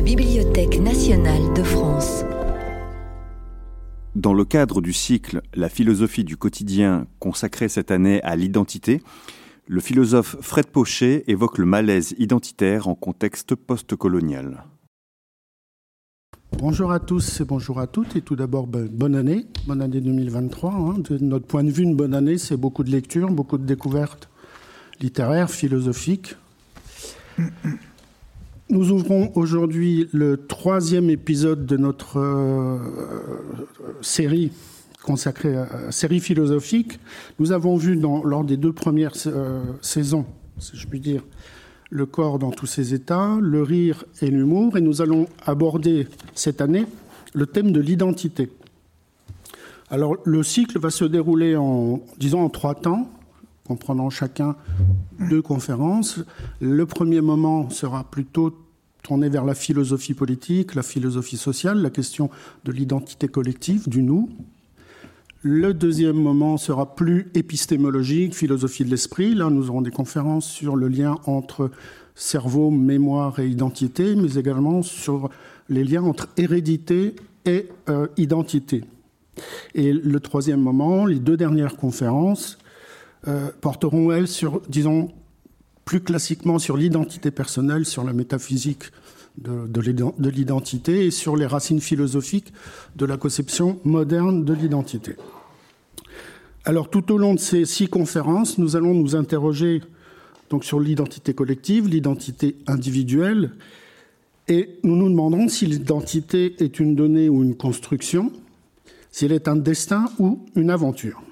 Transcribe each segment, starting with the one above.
la Bibliothèque nationale de France. Dans le cadre du cycle La philosophie du quotidien consacré cette année à l'identité, le philosophe Fred Pochet évoque le malaise identitaire en contexte postcolonial. Bonjour à tous et bonjour à toutes. Et tout d'abord, ben, bonne année, bonne année 2023. Hein. De notre point de vue, une bonne année, c'est beaucoup de lectures, beaucoup de découvertes littéraires, philosophiques. Nous ouvrons aujourd'hui le troisième épisode de notre euh, série consacrée à série philosophique. Nous avons vu lors des deux premières euh, saisons, si je puis dire, le corps dans tous ses états, le rire et l'humour, et nous allons aborder cette année le thème de l'identité. Alors le cycle va se dérouler en, disons, en trois temps, comprenant chacun deux conférences. Le premier moment sera plutôt tourné vers la philosophie politique, la philosophie sociale, la question de l'identité collective, du nous. Le deuxième moment sera plus épistémologique, philosophie de l'esprit. Là, nous aurons des conférences sur le lien entre cerveau, mémoire et identité, mais également sur les liens entre hérédité et euh, identité. Et le troisième moment, les deux dernières conférences, euh, porteront, elles, sur, disons, plus classiquement sur l'identité personnelle, sur la métaphysique de, de l'identité et sur les racines philosophiques de la conception moderne de l'identité. Alors tout au long de ces six conférences, nous allons nous interroger donc sur l'identité collective, l'identité individuelle, et nous nous demandons si l'identité est une donnée ou une construction, si elle est un destin ou une aventure.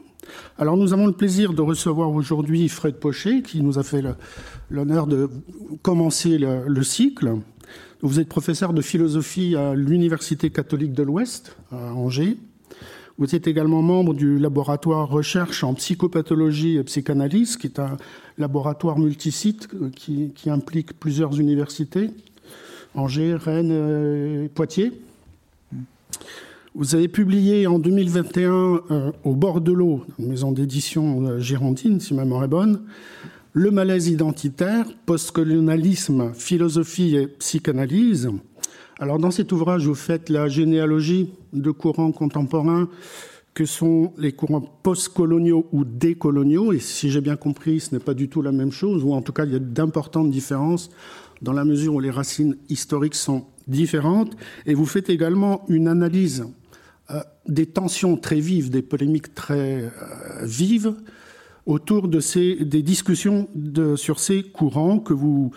Alors nous avons le plaisir de recevoir aujourd'hui Fred Pochet, qui nous a fait l'honneur de commencer le, cycle. Vous êtes professeur de philosophie à l'Université catholique de l'Ouest, à Angers. Vous êtes également membre du laboratoire recherche en psychopathologie et psychanalyse, qui est un laboratoire multisite qui, qui implique plusieurs universités, Angers, Rennes et Poitiers. Vous avez publié en 2021 euh, au bord de l'eau, maison d'édition euh, girondine, si ma mémoire est bonne, Le malaise identitaire, postcolonialisme, philosophie et psychanalyse. Alors dans cet ouvrage, vous faites la généalogie de courants contemporains que sont les courants postcoloniaux ou décoloniaux. Et si j'ai bien compris, ce n'est pas du tout la même chose, ou en tout cas, il y a d'importantes différences dans la mesure où les racines historiques sont différentes. Et vous faites également une analyse des tensions très vives, des polémiques très euh, vives autour de ces, des discussions sur ces courants que vous,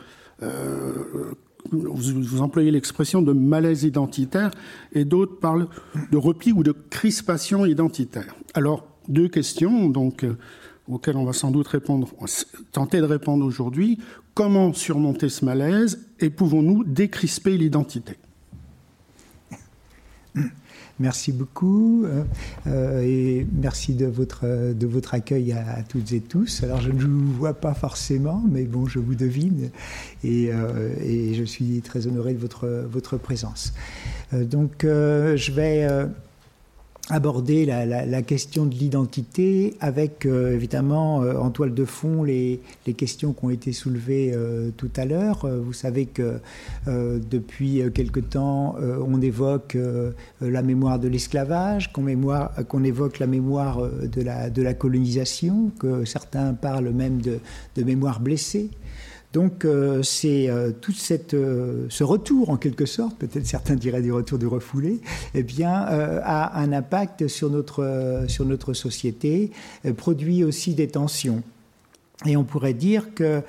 euh, vous, vous, employez l'expression de malaise identitaire et d'autres parlent de repli ou de crispation identitaire. Alors, deux questions donc, auxquelles on va sans doute répondre, tenter de répondre aujourd'hui. Comment surmonter ce malaise et pouvons-nous décrisper l'identité? Merci beaucoup euh, euh, et merci de votre, de votre accueil à, toutes et tous. Alors je ne vous vois pas forcément, mais bon, je vous devine et, euh, je suis très honoré de votre, votre présence. donc je vais aborder la, question de l'identité avec euh, évidemment euh, en toile de fond les, questions qui ont été soulevées euh, tout à l'heure. Vous savez que depuis quelque temps, on évoque la mémoire de l'esclavage, qu'on, évoque la mémoire de la, colonisation, que certains parlent même de mémoire blessée. Donc euh, c'est euh, tout euh, ce retour en quelque sorte, peut-être certains diraient du retour du refoulé, eh bien a un impact sur notre, sur notre société, produit aussi des tensions. Et on pourrait dire que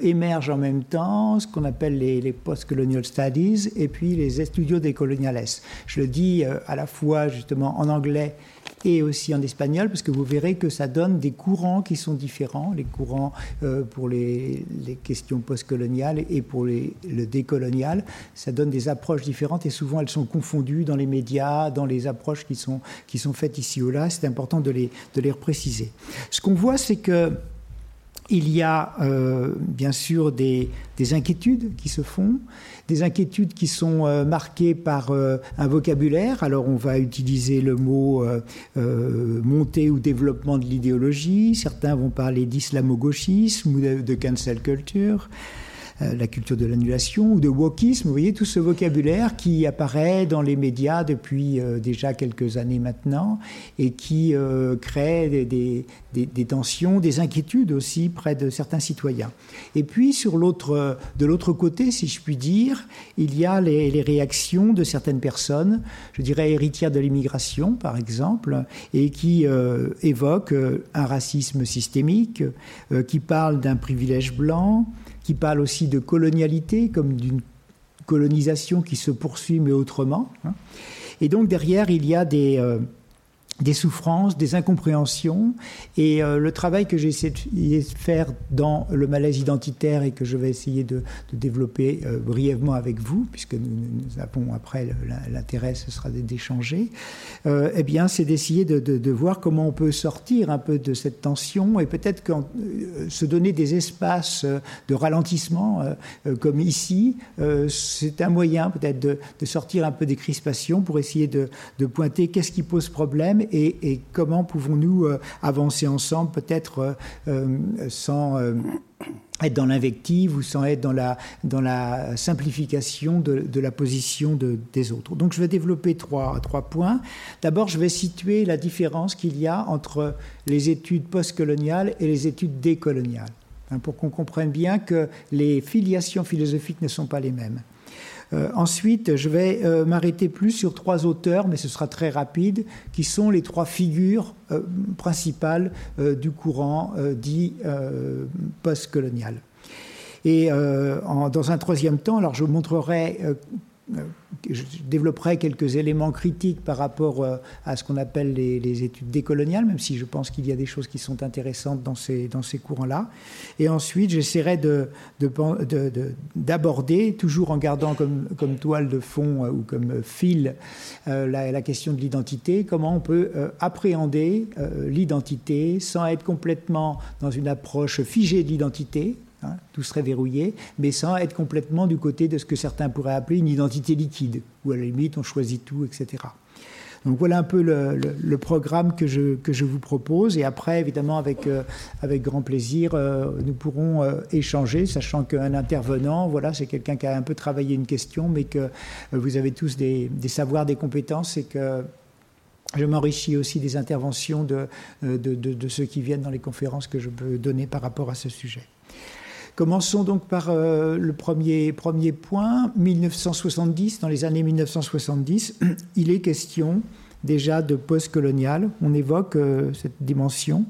émergent en même temps ce qu'on appelle les, post-colonial studies et puis les studios des coloniales. Je le dis à la fois justement en anglais et aussi en espagnol, parce que vous verrez que ça donne des courants qui sont différents, les courants euh, pour les, questions postcoloniales et pour le décolonial. Ça donne des approches différentes et souvent elles sont confondues dans les médias, dans les approches qui sont, qui sont faites ici ou là. C'est important de les, de les repréciser. Ce qu'on voit, c'est que il y a euh, bien sûr des, des, inquiétudes qui se font, des inquiétudes qui sont euh, marquées par euh, un vocabulaire. Alors on va utiliser le mot montée ou développement de l'idéologie, certains vont parler d'islamo-gauchisme ou de cancel culture. La culture de l'annulation ou de wokisme. Vous voyez tout ce vocabulaire qui apparaît dans les médias depuis déjà quelques années maintenant et qui crée des, tensions, des inquiétudes aussi près de certains citoyens. Et puis, sur l'autre, de l'autre côté, si je puis dire, il y a les, réactions de certaines personnes, je dirais héritières de l'immigration, par exemple, et qui euh, évoquent euh, un racisme systémique, euh, qui parlent d'un privilège blanc, qui parlent aussi de colonialité, comme d'une colonisation qui se poursuit, mais autrement. Hein. Et donc, derrière, il y a des des souffrances, des incompréhensions. Et euh, le travail que j'ai essayé de faire dans le malaise identitaire et que je vais essayer de, développer euh, brièvement avec vous, puisque nous, avons après l'intérêt, ce sera d'échanger, euh, eh bien, c'est d'essayer de, voir comment on peut sortir un peu de cette tension et peut-être se donner des espaces de ralentissement, comme ici, c'est un moyen peut-être de, sortir un peu des crispations pour essayer de, pointer qu'est-ce qui pose problème et, comment pouvons-nous euh, avancer ensemble, peut-être euh, euh, sans être dans l'invective ou sans être dans la, simplification de, la position des autres. Donc je vais développer trois, trois points. D'abord, je vais situer la différence qu'il y a entre les études postcoloniales et les études décoloniales, hein, pour qu'on comprenne bien que les filiations philosophiques ne sont pas les mêmes. Euh, ensuite, je vais euh, m'arrêter plus sur trois auteurs, mais ce sera très rapide, qui sont les trois figures euh, principales du courant dit postcolonial. Et dans un troisième temps, alors je montrerai je développerai quelques éléments critiques par rapport euh, à ce qu'on appelle les, études décoloniales, même si je pense qu'il y a des choses qui sont intéressantes dans ces, dans ces courants-là. Et ensuite, j'essaierai d'aborder, de, de, toujours en gardant comme, comme, toile de fond euh, ou comme fil euh, la, question de l'identité, comment on peut appréhender l'identité sans être complètement dans une approche figée de l'identité, Hein, tout serait verrouillé, mais sans être complètement du côté de ce que certains pourraient appeler une identité liquide, où à la limite on choisit tout, etc. Donc voilà un peu le, programme que je, que je vous propose. Et après, évidemment, avec, euh, avec grand plaisir, euh, nous pourrons euh, échanger, sachant qu'un intervenant, voilà, c'est quelqu'un qui a un peu travaillé une question, mais que vous avez tous des, des savoirs, des compétences et que je m'enrichis aussi des interventions de, de, de, ceux qui viennent dans les conférences que je peux donner par rapport à ce sujet. Commençons donc par euh, le premier, premier point. 1970, dans les années 1970, il est question déjà de post-colonial. On évoque euh, cette dimension.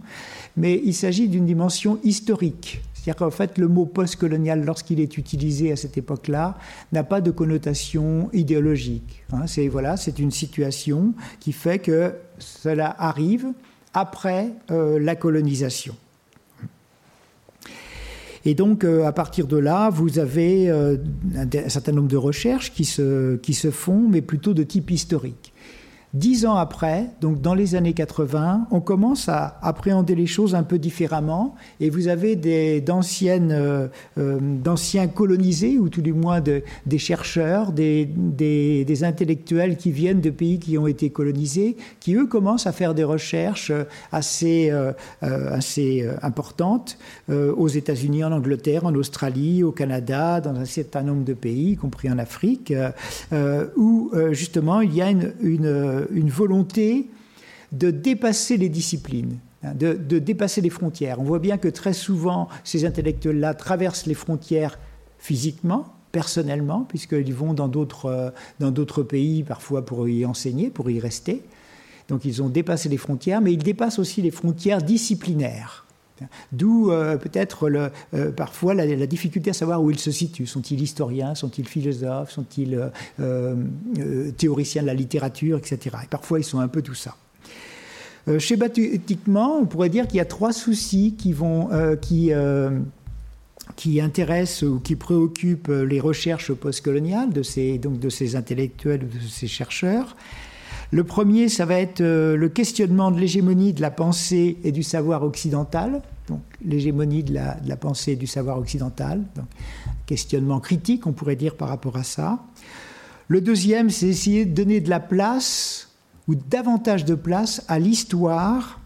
Mais il s'agit d'une dimension historique. C'est-à-dire qu'en fait, le mot post-colonial, lorsqu'il est utilisé à cette époque-là, n'a pas de connotation idéologique. Hein. c'est voilà, c'est une situation qui fait que cela arrive après euh, la colonisation. Et donc, euh, à partir de là, vous avez euh, un, certain nombre de recherches qui se, qui se font, mais plutôt de type historique. Dix ans après, donc dans les années 80, on commence à appréhender les choses un peu différemment et vous avez euh, euh, d'anciens colonisés ou tout du moins de, des chercheurs, des, des, intellectuels qui viennent de pays qui ont été colonisés, qui eux commencent à faire des recherches assez, euh, assez importantes aux États-Unis, en Angleterre, en Australie, au Canada, dans un certain nombre de pays, y compris en Afrique, où justement il y a une, une volonté de dépasser les disciplines, hein, de, dépasser les frontières. On voit bien que très souvent, ces intellectuels-là traversent les frontières physiquement, personnellement, puisqu'ils vont euh, dans d'autres pays, parfois pour y enseigner, pour y rester. Donc ils ont dépassé les frontières, mais ils dépassent aussi les frontières disciplinaires. D'où euh, peut-être euh, parfois la, difficulté à savoir où ils se situent. Sont-ils historiens Sont-ils philosophes Sont-ils euh, théoriciens de la littérature, etc. Et parfois ils sont un peu tout ça. schématiquement, on pourrait dire qu'il y a trois soucis qui intéressent ou qui préoccupent les recherches postcoloniales de ces, donc de ces intellectuels ou de ces chercheurs. Le premier, ça va être euh, le questionnement de l'hégémonie de la pensée et du savoir occidental. Donc, l'hégémonie de la, pensée et du savoir occidental. Donc, questionnement critique, on pourrait dire, par rapport à ça. Le deuxième, c'est essayer de donner de la place ou davantage de place à l'histoire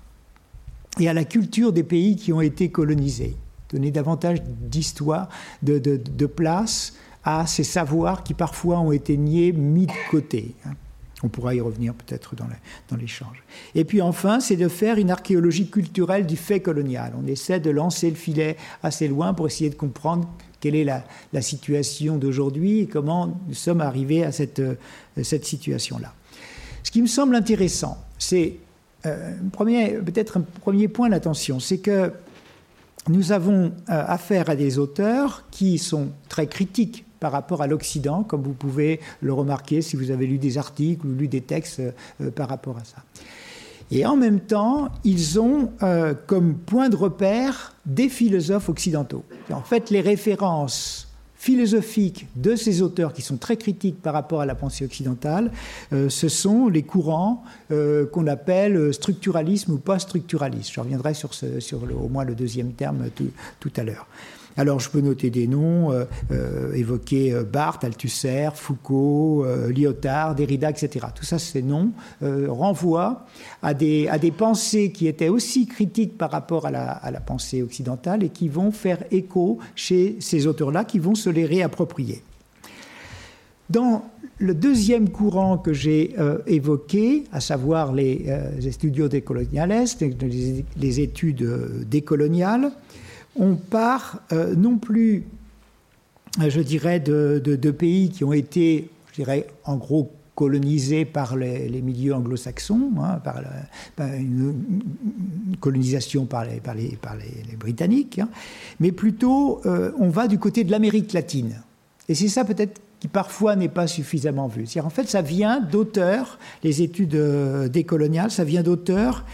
et à la culture des pays qui ont été colonisés. donner davantage d'histoire, de, de, place à ces savoirs qui parfois ont été niés, mis de côté. On pourra y revenir peut-être dans l'échange. Et puis enfin, c'est de faire une archéologie culturelle du fait colonial. On essaie de lancer le filet assez loin pour essayer de comprendre quelle est la, situation d'aujourd'hui et comment nous sommes arrivés à cette, cette situation-là. Ce qui me semble intéressant, c'est euh, peut-être un premier point d'attention, c'est que nous avons euh, affaire à des auteurs qui sont très critiques par rapport à l'Occident, comme vous pouvez le remarquer si vous avez lu des articles ou lu des textes euh, par rapport à ça. Et en même temps, ils ont comme point de repère des philosophes occidentaux. En fait, les références philosophiques de ces auteurs qui sont très critiques par rapport à la pensée occidentale, euh, ce sont les courants euh, qu'on appelle structuralisme ou post-structuralisme. Je reviendrai sur, ce, sur au moins le deuxième terme tout à l'heure. Alors je peux noter des noms, euh, euh, évoquer euh, Barthes, Althusser, Foucault, Lyotard, Derrida, etc. Tout ça, ces noms renvoient à des, pensées qui étaient aussi critiques par rapport à la, pensée occidentale et qui vont faire écho chez ces auteurs-là, qui vont se les réapproprier. Dans le deuxième courant que j'ai évoqué, à savoir les, les studios décoloniales, les, les, études décoloniales, on part euh, non plus, euh, je dirais, de, pays qui ont été, je dirais, en gros colonisés par les, milieux anglo-saxons, hein, par, une, colonisation par les, Britanniques, hein, mais plutôt euh, on va du côté de l'Amérique latine. Et c'est ça peut-être qui parfois n'est pas suffisamment vu. en fait, ça vient d'auteurs, les études décoloniales, ça vient d'auteurs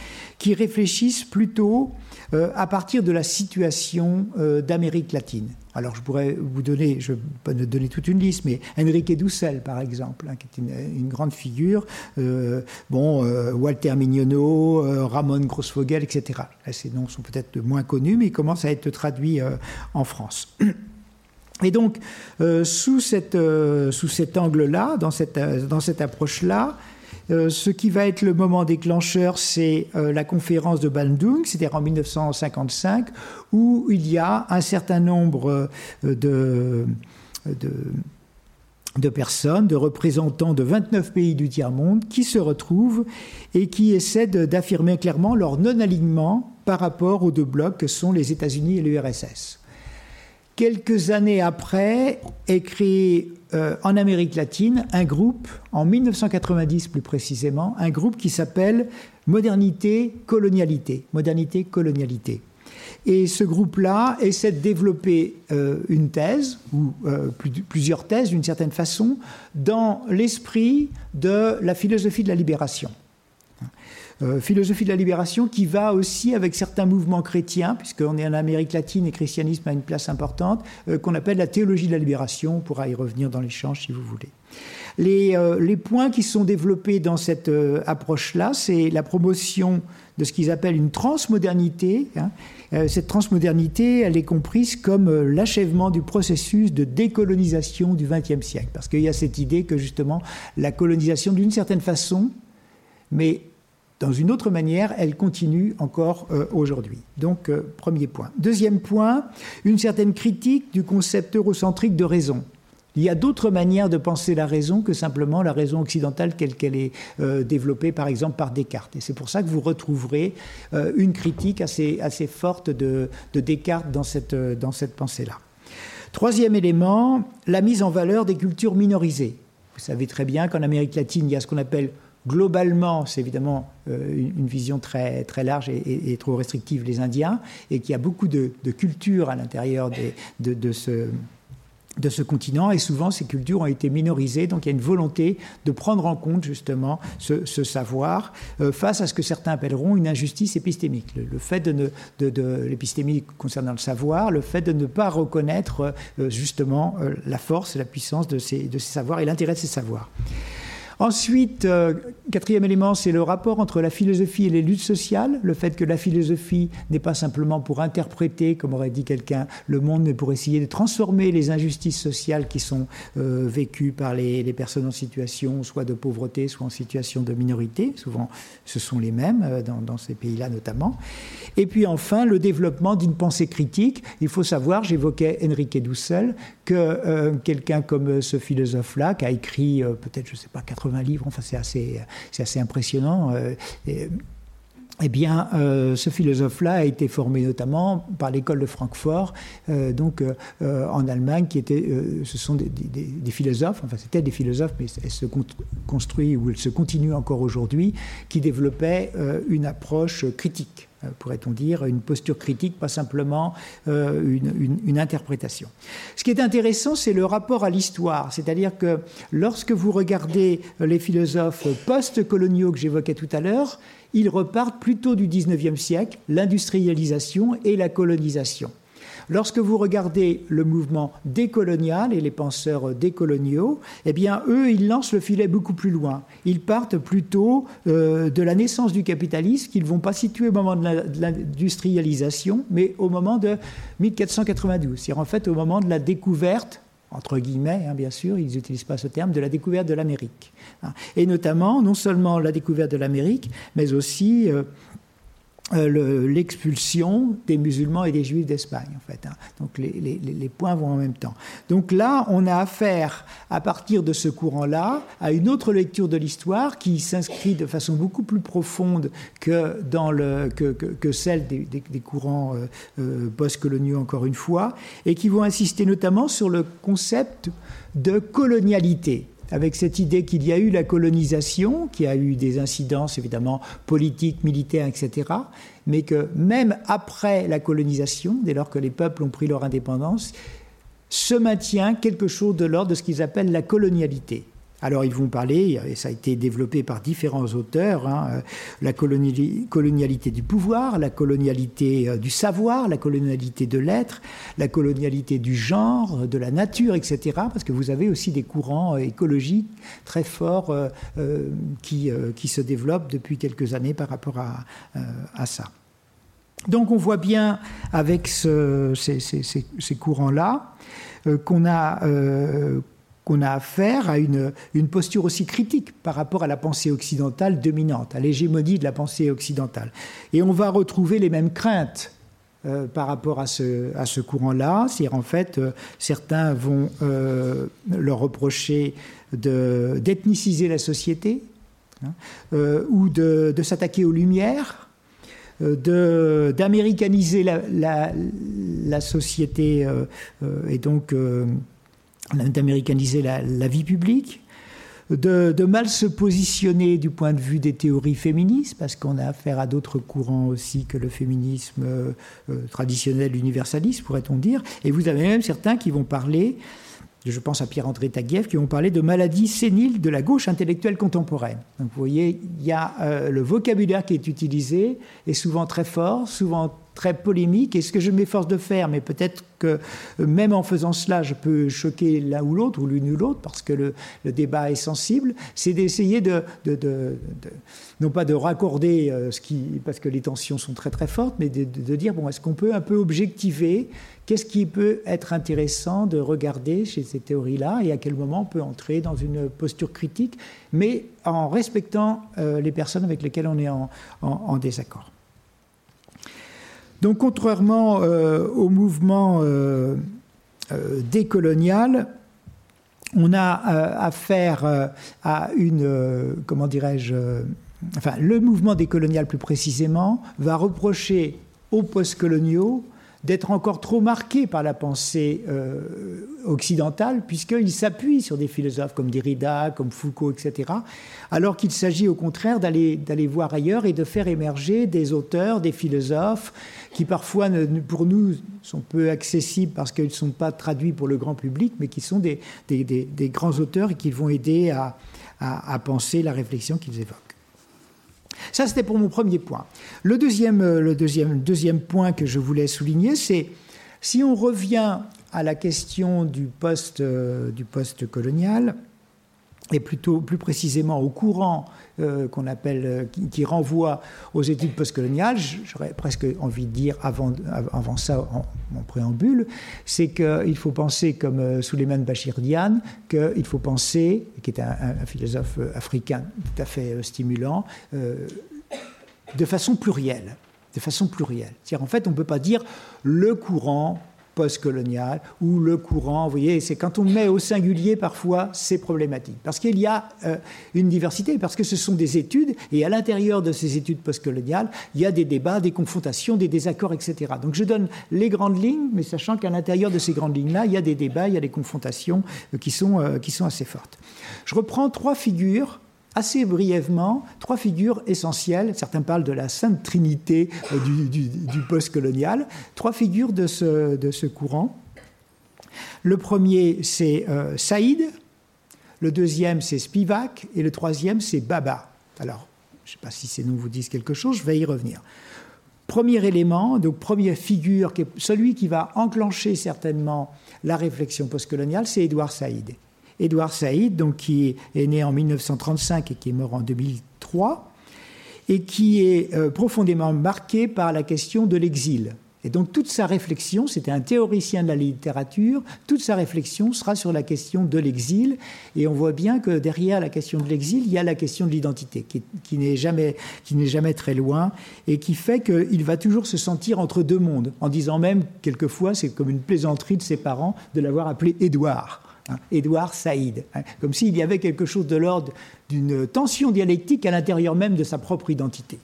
qui réfléchissent plutôt euh, à partir de la situation euh, d'Amérique latine. Alors je pourrais vous donner, je peux donner toute une liste, mais Enrique Dussel par exemple, hein, qui est une, grande figure, euh, bon, Walter Mignonneau, Ramon Grossfogel, etc. ces noms sont peut-être moins connus, mais ils commencent à être traduits en France. Et donc, sous, cette, sous cet angle-là, dans cette, dans cette approche-là, euh, ce qui va être le moment déclencheur, c'est euh, la conférence de Bandung, c'est-à-dire en 1955, où il y a un certain nombre euh, de, de, personnes, de représentants de 29 pays du tiers-monde qui se retrouvent et qui essaient d'affirmer clairement leur non-alignement par rapport aux deux blocs que sont les États-Unis et l'URSS. Quelques années après est créé euh, en Amérique latine un groupe, en 1990 plus précisément, un groupe qui s'appelle Modernité Colonialité. Modernité Colonialité. Et ce groupe-là essaie de développer euh, une thèse, ou euh, plusieurs thèses d'une certaine façon, dans l'esprit de la philosophie de la libération. Euh, philosophie de la libération qui va aussi avec certains mouvements chrétiens, puisqu'on est en Amérique latine et christianisme a une place importante, euh, qu'on appelle la théologie de la libération. On pourra y revenir dans l'échange si vous voulez. Les, euh, points qui sont développés dans cette approche-là, c'est la promotion de ce qu'ils appellent une transmodernité. Hein. cette transmodernité, elle est comprise comme l'achèvement du processus de décolonisation du XXe siècle. Parce qu'il y a cette idée que justement la colonisation, d'une certaine façon, mais dans une autre manière, elle continue encore euh, aujourd'hui. Donc, euh, premier point. Deuxième point, une certaine critique du concept eurocentrique de raison. Il y a d'autres manières de penser la raison que simplement la raison occidentale telle qu'elle est euh, développée par exemple par Descartes. Et c'est pour ça que vous retrouverez une critique assez, forte de, de Descartes dans cette, dans cette pensée-là. Troisième élément, la mise en valeur des cultures minorisées. Vous savez très bien qu'en Amérique latine, il y a ce qu'on appelle globalement, c'est évidemment euh, une vision très, très large et, trop restrictive, les Indiens, et qu'il y a beaucoup de, cultures à l'intérieur de, ce, continent, et souvent ces cultures ont été minorisées, donc il y a une volonté de prendre en compte justement ce, savoir euh, face à ce que certains appelleront une injustice épistémique. Le, fait de, l'épistémique concernant le savoir, le fait de ne pas reconnaître euh, justement la force et la puissance de ces, de ces savoirs et l'intérêt de ces savoirs. Ensuite, euh, quatrième élément, c'est le rapport entre la philosophie et les luttes sociales, le fait que la philosophie n'est pas simplement pour interpréter, comme aurait dit quelqu'un, le monde, mais pour essayer de transformer les injustices sociales qui sont euh, vécues par les, personnes en situation soit de pauvreté, soit en situation de minorité. Souvent, ce sont les mêmes euh, dans, ces pays-là notamment. Et puis enfin, le développement d'une pensée critique. Il faut savoir, j'évoquais Enrique Dussel, que quelqu'un comme ce philosophe-là, qui a écrit peut-être, je ne sais pas, 80 livres, enfin c'est assez, assez impressionnant. Euh, eh bien, euh, ce philosophe-là a été formé notamment par l'école de Francfort, euh, donc en Allemagne, qui était, ce sont des, philosophes, enfin c'était des philosophes, mais elles se construisent ou elles se continuent encore aujourd'hui, qui développaient une approche critique pourrait-on dire, une posture critique, pas simplement euh, une, interprétation. Ce qui est intéressant, c'est le rapport à l'histoire, c'est-à-dire que lorsque vous regardez les philosophes post-coloniaux que j'évoquais tout à l'heure, ils repartent plutôt du 19e siècle, l'industrialisation et la colonisation. Lorsque vous regardez le mouvement décolonial et les penseurs décoloniaux, eh bien, eux, ils lancent le filet beaucoup plus loin. Ils partent plutôt euh, de la naissance du capitalisme, qu'ils ne vont pas situer au moment de l'industrialisation, mais au moment de 1492, c'est-à-dire en fait au moment de la découverte entre guillemets, hein, bien sûr, ils n'utilisent pas ce terme, de la découverte de l'Amérique. Hein. Et notamment, non seulement la découverte de l'Amérique, mais aussi euh, euh, l'expulsion des musulmans et des juifs d'Espagne, en fait. Hein. Donc les, les, points vont en même temps. Donc là, on a affaire, à partir de ce courant-là, à une autre lecture de l'histoire qui s'inscrit de façon beaucoup plus profonde que, dans le, que, que, celle des, des, courants euh, euh, post-coloniaux, encore une fois, et qui vont insister notamment sur le concept de colonialité avec cette idée qu'il y a eu la colonisation, qui a eu des incidences évidemment politiques, militaires, etc., mais que même après la colonisation, dès lors que les peuples ont pris leur indépendance, se maintient quelque chose de l'ordre de ce qu'ils appellent la colonialité. Alors ils vont parler, et ça a été développé par différents auteurs, hein, euh, la colonialité du pouvoir, la colonialité euh, du savoir, la colonialité de l'être, la colonialité du genre, de la nature, etc. Parce que vous avez aussi des courants euh, écologiques très forts qui, se développent depuis quelques années par rapport à, ça. Donc on voit bien avec ce, ces, ces, ces courants-là qu'on a, qu'on a affaire à une, posture aussi critique par rapport à la pensée occidentale dominante, à l'hégémonie de la pensée occidentale. Et on va retrouver les mêmes craintes euh, par rapport à ce, courant-là. C'est-à-dire, en fait, euh, certains vont euh, leur reprocher d'ethniciser la société hein, ou de, s'attaquer aux Lumières d'américaniser la, société et donc d'américaniser la, vie publique, de, mal se positionner du point de vue des théories féministes, parce qu'on a affaire à d'autres courants aussi que le féminisme euh, euh, traditionnel universaliste, pourrait-on dire. Et vous avez même certains qui vont parler, je pense à Pierre-André Taguieff, qui vont parler de maladie sénile de la gauche intellectuelle contemporaine. Donc vous voyez, il y a euh, le vocabulaire qui est utilisé, est souvent très fort, souvent très polémique. Et ce que je m'efforce de faire, mais peut-être que euh, même en faisant cela, je peux choquer l'un ou l'autre, ou l'une ou l'autre, parce que le, débat est sensible, c'est d'essayer de, non pas de raccorder euh, ce qui, parce que les tensions sont très très fortes, mais de, dire, bon, est-ce qu'on peut un peu objectiver Qu'est-ce qui peut être intéressant de regarder chez ces théories-là et à quel moment on peut entrer dans une posture critique, mais en respectant euh, les personnes avec lesquelles on est en désaccord. Donc contrairement euh, au mouvement euh, euh, décolonial, on a affaire à une, comment dirais-je, enfin le mouvement décolonial plus précisément va reprocher aux postcoloniaux d'être encore trop marqué par la pensée euh, occidentale, puisqu'il s'appuie sur des philosophes comme Derrida, comme Foucault, etc., alors qu'il s'agit au contraire d'aller voir ailleurs et de faire émerger des auteurs, des philosophes, qui parfois, pour nous, sont peu accessibles parce qu'ils ne sont pas traduits pour le grand public, mais qui sont des, des, grands auteurs et qui vont aider à, à penser la réflexion qu'ils évoquent. Ça, c'était pour mon premier point. Le deuxième, euh, deuxième point que je voulais souligner, c'est si on revient à la question du poste, euh, du poste colonial, et plutôt plus précisément au courant euh, qu'on appelle, euh, qui, renvoie aux études postcoloniales, j'aurais presque envie de dire avant, ça en, préambule, c'est qu'il faut penser comme euh, Souleymane Bachir Diane, qu'il faut penser, qui est un, un, philosophe africain tout à fait stimulant, de façon plurielle. De façon plurielle. C'est-à-dire, en fait, on ne peut pas dire le courant postcolonial ou le courant. Vous voyez, c'est quand on met au singulier, parfois, c'est problématique. Parce qu'il y a euh, une diversité, parce que ce sont des études, et à l'intérieur de ces études postcoloniales, il y a des débats, des confrontations, des désaccords, etc. Donc je donne les grandes lignes, mais sachant qu'à l'intérieur de ces grandes lignes-là, il y a des débats, il y a des confrontations euh, qui, sont, euh, qui sont assez fortes. Je reprends trois figures assez brièvement trois figures essentielles. Certains parlent de la sainte trinité euh, du, du, post-colonial. Trois figures de ce, courant. Le premier, c'est euh, Saïd. Le deuxième, c'est Spivak. Et le troisième, c'est Baba. Alors, je ne sais pas si ces noms vous disent quelque chose, je vais y revenir. Premier élément, donc première figure, celui qui va enclencher certainement la réflexion postcoloniale, c'est Édouard Saïd. Édouard Saïd, donc, qui est né en 1935 et qui est mort en 2003, et qui est euh, profondément marqué par la question de l'exil. Et donc toute sa réflexion, c'était un théoricien de la littérature, toute sa réflexion sera sur la question de l'exil. Et on voit bien que derrière la question de l'exil, il y a la question de l'identité, qui, qui n'est jamais, jamais, très loin, et qui fait qu'il va toujours se sentir entre deux mondes, en disant même, quelquefois, c'est comme une plaisanterie de ses parents de l'avoir appelé Édouard. Hein, Édouard Saïd, hein, comme s'il y avait quelque chose de l'ordre d'une tension dialectique à l'intérieur même de sa propre identité.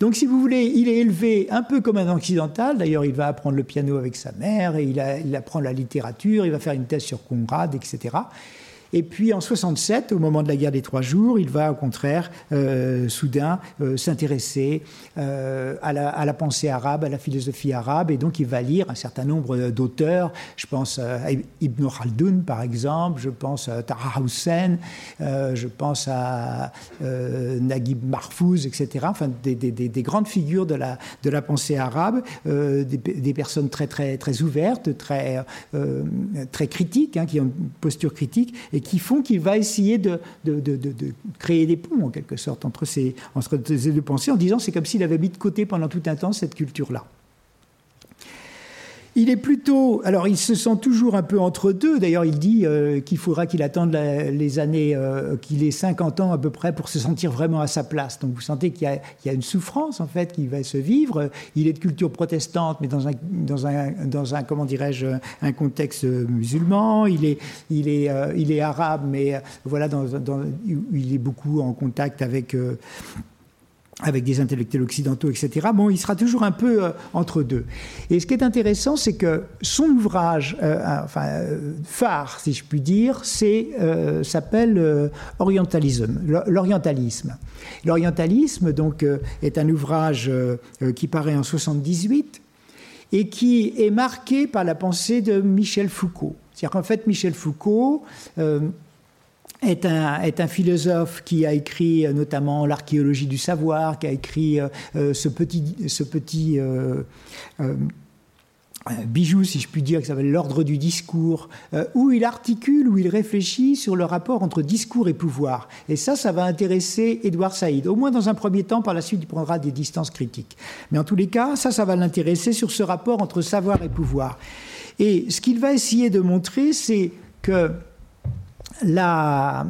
Donc, si vous voulez, il est élevé un peu comme un occidental. D'ailleurs, il va apprendre le piano avec sa mère, et il, il, apprend la littérature, il va faire une thèse sur Conrad, etc. Et puis en 67, au moment de la guerre des Trois Jours, il va au contraire, euh, soudain, euh, s'intéresser euh, à, la, pensée arabe, à la philosophie arabe, et donc il va lire un certain nombre d'auteurs. Je pense à Ibn Khaldoun, par exemple, je pense à Tara Hussein, je pense à Naguib Mahfouz, etc. Enfin, des, grandes figures de la, de la pensée arabe, des, personnes très, très, très ouvertes, très, très critiques, hein, qui ont une posture critique, et qui font qu'il va essayer de, créer des ponts, en quelque sorte, entre ces, deux pensées, en disant c'est comme s'il avait mis de côté pendant tout un temps cette culture-là. Il est plutôt. Alors, il se sent toujours un peu entre deux. D'ailleurs, il dit euh, qu'il faudra qu'il attende les années, euh, qu'il ait 50 ans à peu près pour se sentir vraiment à sa place. Donc, vous sentez qu'il y, a une souffrance, en fait, qui va se vivre. Il est de culture protestante, mais dans un, dans un, dans un comment dirais-je, un contexte musulman. Il est, il est, euh, il est arabe, mais voilà, dans, il est beaucoup en contact avec avec des intellectuels occidentaux, etc. Bon, il sera toujours un peu euh, entre deux. Et ce qui est intéressant, c'est que son ouvrage, euh, enfin euh, phare, si je puis dire, s'appelle Orientalisme, l'orientalisme. L'orientalisme, donc, est un ouvrage qui paraît en 78 et qui est marqué par la pensée de Michel Foucault. C'est-à-dire qu'en fait, Michel Foucault est un, est un, philosophe qui a écrit euh, notamment l'archéologie du savoir, qui a écrit euh, euh, ce petit, ce petit bijou, si je puis dire, qui s'appelle L'ordre du discours, où il articule, où il réfléchit sur le rapport entre discours et pouvoir. Et ça, ça va intéresser Édouard Saïd. Au moins dans un premier temps, par la suite, il prendra des distances critiques. Mais en tous les cas, ça, ça va l'intéresser sur ce rapport entre savoir et pouvoir. Et ce qu'il va essayer de montrer, c'est que la,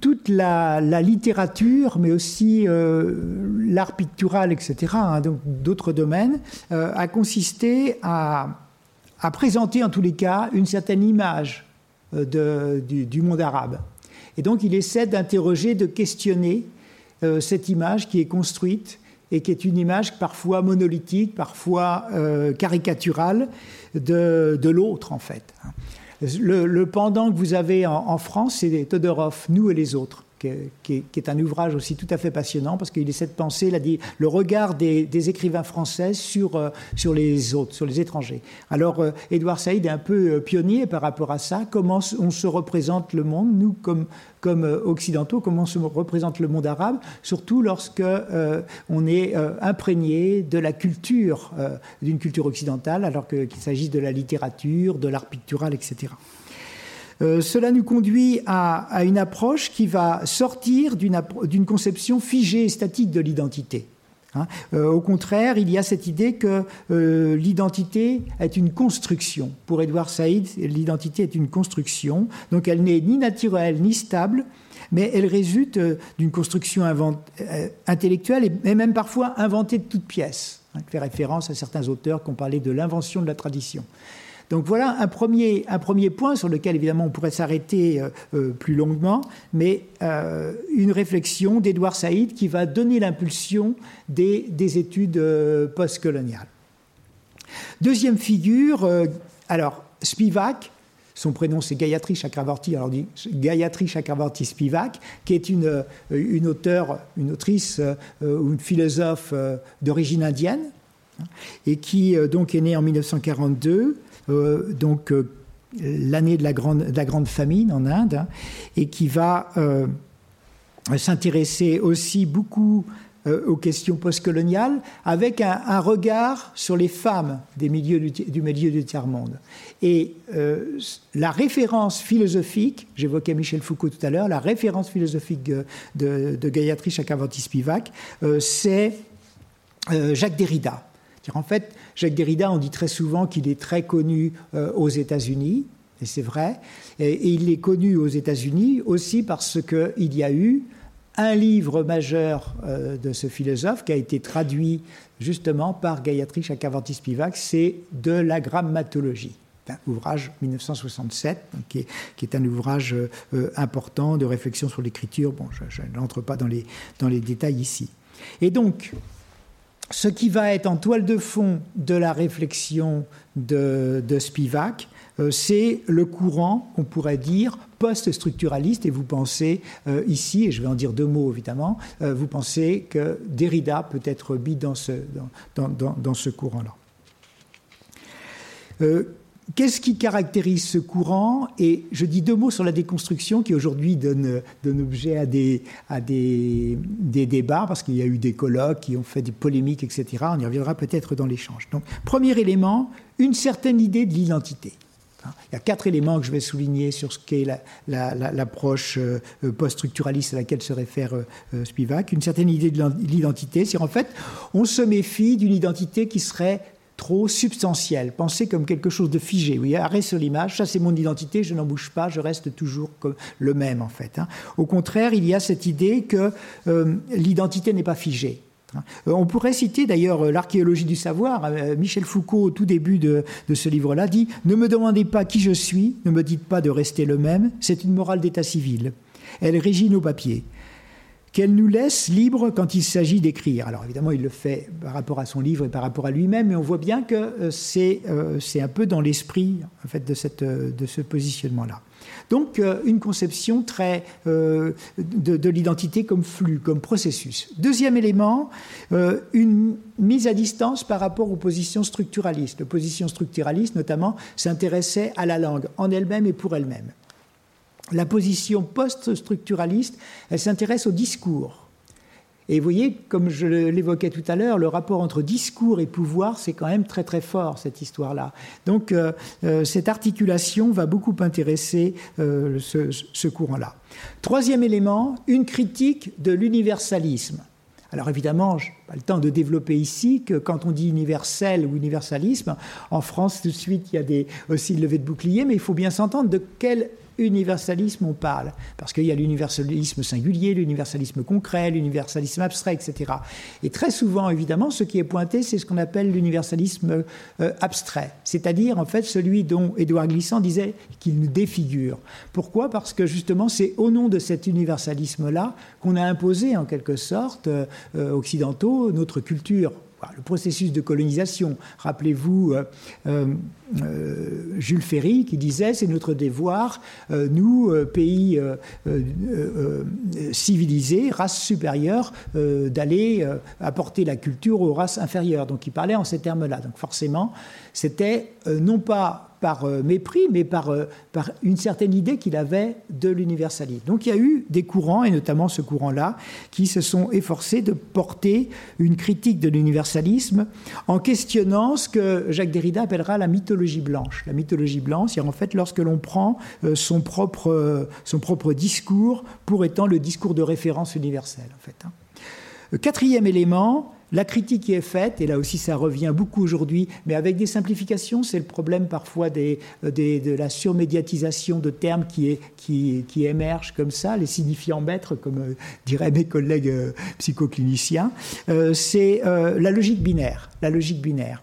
toute la, littérature, mais aussi euh, l'art pictural, etc., hein, donc d'autres domaines, euh, a consisté à, présenter en tous les cas une certaine image euh, du, monde arabe. Et donc il essaie d'interroger, de questionner cette image qui est construite et qui est une image parfois monolithique, parfois caricaturale de, de l'autre en fait. Le, pendant que vous avez en, France, c'est Todorov, Nous et les autres qui est, un ouvrage aussi tout à fait passionnant parce qu'il essaie de penser dit, le regard des, écrivains français sur, euh, sur les autres, sur les étrangers. Alors, euh, Édouard Saïd est un peu euh, pionnier par rapport à ça. Comment on se représente le monde, nous, comme, comme occidentaux, comment on se représente le monde arabe, surtout lorsque on est imprégné de la culture, d'une culture occidentale, alors qu'il s'agisse de la littérature, de l'art pictural, etc. cela nous conduit à, une approche qui va sortir d'une conception figée et statique de l'identité. Hein. au contraire, il y a cette idée que l'identité est une construction. Pour Edouard Saïd, l'identité est une construction, donc elle n'est ni naturelle ni stable, mais elle résulte euh, d'une construction euh, intellectuelle et même parfois inventée de toutes pièces. Hein, fait référence à certains auteurs qui ont parlé de l'invention de la tradition. Donc voilà un premier, un premier point sur lequel évidemment on pourrait s'arrêter euh, plus longuement, mais une réflexion d'Edouard Saïd qui va donner l'impulsion des, des, études postcoloniales. Deuxième figure, alors Spivak, son prénom, c'est Gayatri Chakravarti, alors dit Gayatri Chakravarti Spivak, qui est une, euh, une auteure, une autrice euh, ou une philosophe euh, d'origine indienne, hein, et qui donc est née en 1942, donc l'année de, la grande, famine en Inde, hein, et qui va s'intéresser aussi beaucoup euh, aux questions postcoloniales avec un, regard sur les femmes des milieux du, milieu du tiers-monde. Et euh, la référence philosophique, j'évoquais Michel Foucault tout à l'heure, la référence philosophique de, de Gayatri Chakravarti-Spivak, euh, c'est Jacques Derrida. En fait, Jacques Derrida, on dit très souvent qu'il est très connu aux États-Unis, et c'est vrai. Et, il est connu aux États-Unis aussi parce qu'il y a eu un livre majeur euh, de ce philosophe qui a été traduit justement par Gayatri Chakravarti Spivak, c'est De la grammatologie. Un ouvrage 1967, qui, est, un ouvrage euh, important de réflexion sur l'écriture. Bon, je, n'entre pas dans les, dans les détails ici. Et donc, ce qui va être en toile de fond de la réflexion de, Spivak, euh, c'est le courant, on pourrait dire, post-structuraliste, et vous pensez euh, ici, et je vais en dire deux mots évidemment, euh, vous pensez que Derrida peut être mis dans ce, dans, ce courant-là. Qu'est-ce qui caractérise ce courant? Et je dis deux mots sur la déconstruction qui aujourd'hui donne, donne, objet à, des, à des, débats, parce qu'il y a eu des colloques qui ont fait des polémiques, etc. On y reviendra peut-être dans l'échange. Donc, premier élément, une certaine idée de l'identité. Il y a quatre éléments que je vais souligner sur ce qu'est l'approche euh, post-structuraliste à laquelle se réfère euh, Spivak. Une certaine idée de l'identité, c'est en fait, on se méfie d'une identité qui serait trop substantielle, pensée comme quelque chose de figé. Oui, arrêt sur l'image, ça c'est mon identité, je n'en bouge pas, je reste toujours le même en fait. Hein. Au contraire, il y a cette idée que euh, l'identité n'est pas figée. Euh, on pourrait citer d'ailleurs euh, l'archéologie du savoir. Michel Foucault, au tout début de, ce livre-là, dit Ne me demandez pas qui je suis, ne me dites pas de rester le même, c'est une morale d'état civil. Elle régit nos papiers. Qu'elle nous laisse libres quand il s'agit d'écrire. Alors évidemment, il le fait par rapport à son livre et par rapport à lui-même, mais on voit bien que c'est un peu dans l'esprit en fait, de, de ce positionnement-là. Donc euh, une conception très euh, de, l'identité comme flux, comme processus. Deuxième élément, euh, une mise à distance par rapport aux positions structuralistes. L'opposition structuraliste, notamment, s'intéressait à la langue en elle-même et pour elle-même. La position post-structuraliste, elle s'intéresse au discours et vous voyez, comme je l'évoquais tout à l'heure, le rapport entre discours et pouvoir, c'est quand même très très fort, cette histoire-là. Donc euh, euh, cette articulation va beaucoup intéresser euh, ce, courant-là. Troisième élément, une critique de l'universalisme. Alors évidemment, je n'ai pas le temps de développer ici que quand on dit universel ou universalisme, en France tout de suite il y a aussi le levé de bouclier, mais il faut bien s'entendre de quel universalisme on parle Parce qu'il y a l'universalisme singulier, l'universalisme concret, l'universalisme abstrait, etc. Et très souvent, évidemment, ce qui est pointé, c'est ce qu'on appelle l'universalisme euh, abstrait, c'est-à-dire en fait celui dont Édouard Glissant disait qu'il nous défigure. Pourquoi? Parce que justement, c'est au nom de cet universalisme-là qu'on a imposé en quelque sorte euh, occidentaux notre culture le processus de colonisation. Rappelez-vous euh, euh, euh, Jules Ferry qui disait c'est notre devoir, nous, pays civilisés, race supérieure, d'aller apporter la culture aux races inférieures. Donc il parlait en ces termes-là. Donc forcément, c'était non pas par euh, mépris, mais par, euh, par une certaine idée qu'il avait de l'universalisme. Donc il y a eu des courants, et notamment ce courant-là, qui se sont efforcés de porter une critique de l'universalisme en questionnant ce que Jacques Derrida appellera la mythologie blanche. La mythologie blanche, c'est en fait lorsque l'on prend euh, son propre, discours pour étant le discours de référence universelle. En hein. Quatrième élément, la critique qui est faite, et là aussi ça revient beaucoup aujourd'hui, mais avec des simplifications, c'est le problème parfois des, de la surmédiatisation de termes qui, émergent comme ça, les signifiants maîtres, comme euh, diraient mes collègues euh, psychocliniciens, euh, c'est la logique binaire. La logique binaire.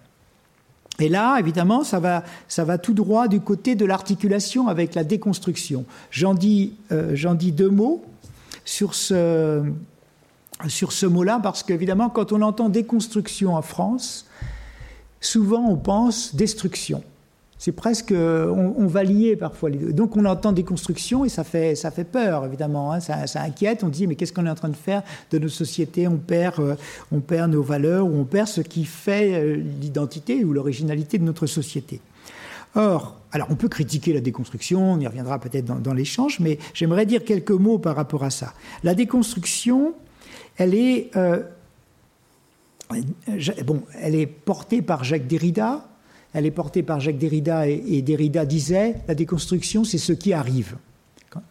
Et là, évidemment, ça va, tout droit du côté de l'articulation avec la déconstruction. J'en dis deux mots sur ce, sur ce mot-là parce qu'évidemment, quand on entend déconstruction en France, souvent on pense destruction. C'est presque, on, va lier parfois les deux. Donc on entend déconstruction et ça fait, ça fait peur, évidemment. Hein. ça, inquiète. On dit, mais qu'est-ce qu'on est en train de faire de nos sociétés? On perd, euh, on perd nos valeurs ou on perd ce qui fait euh, l'identité ou l'originalité de notre société. Or, alors on peut critiquer la déconstruction, on y reviendra peut-être dans l'échange, mais j'aimerais dire quelques mots par rapport à ça. La déconstruction, elle est, euh, bon, elle est portée par Jacques Derrida. Elle est portée par Jacques Derrida et, Derrida disait la déconstruction, c'est ce qui arrive.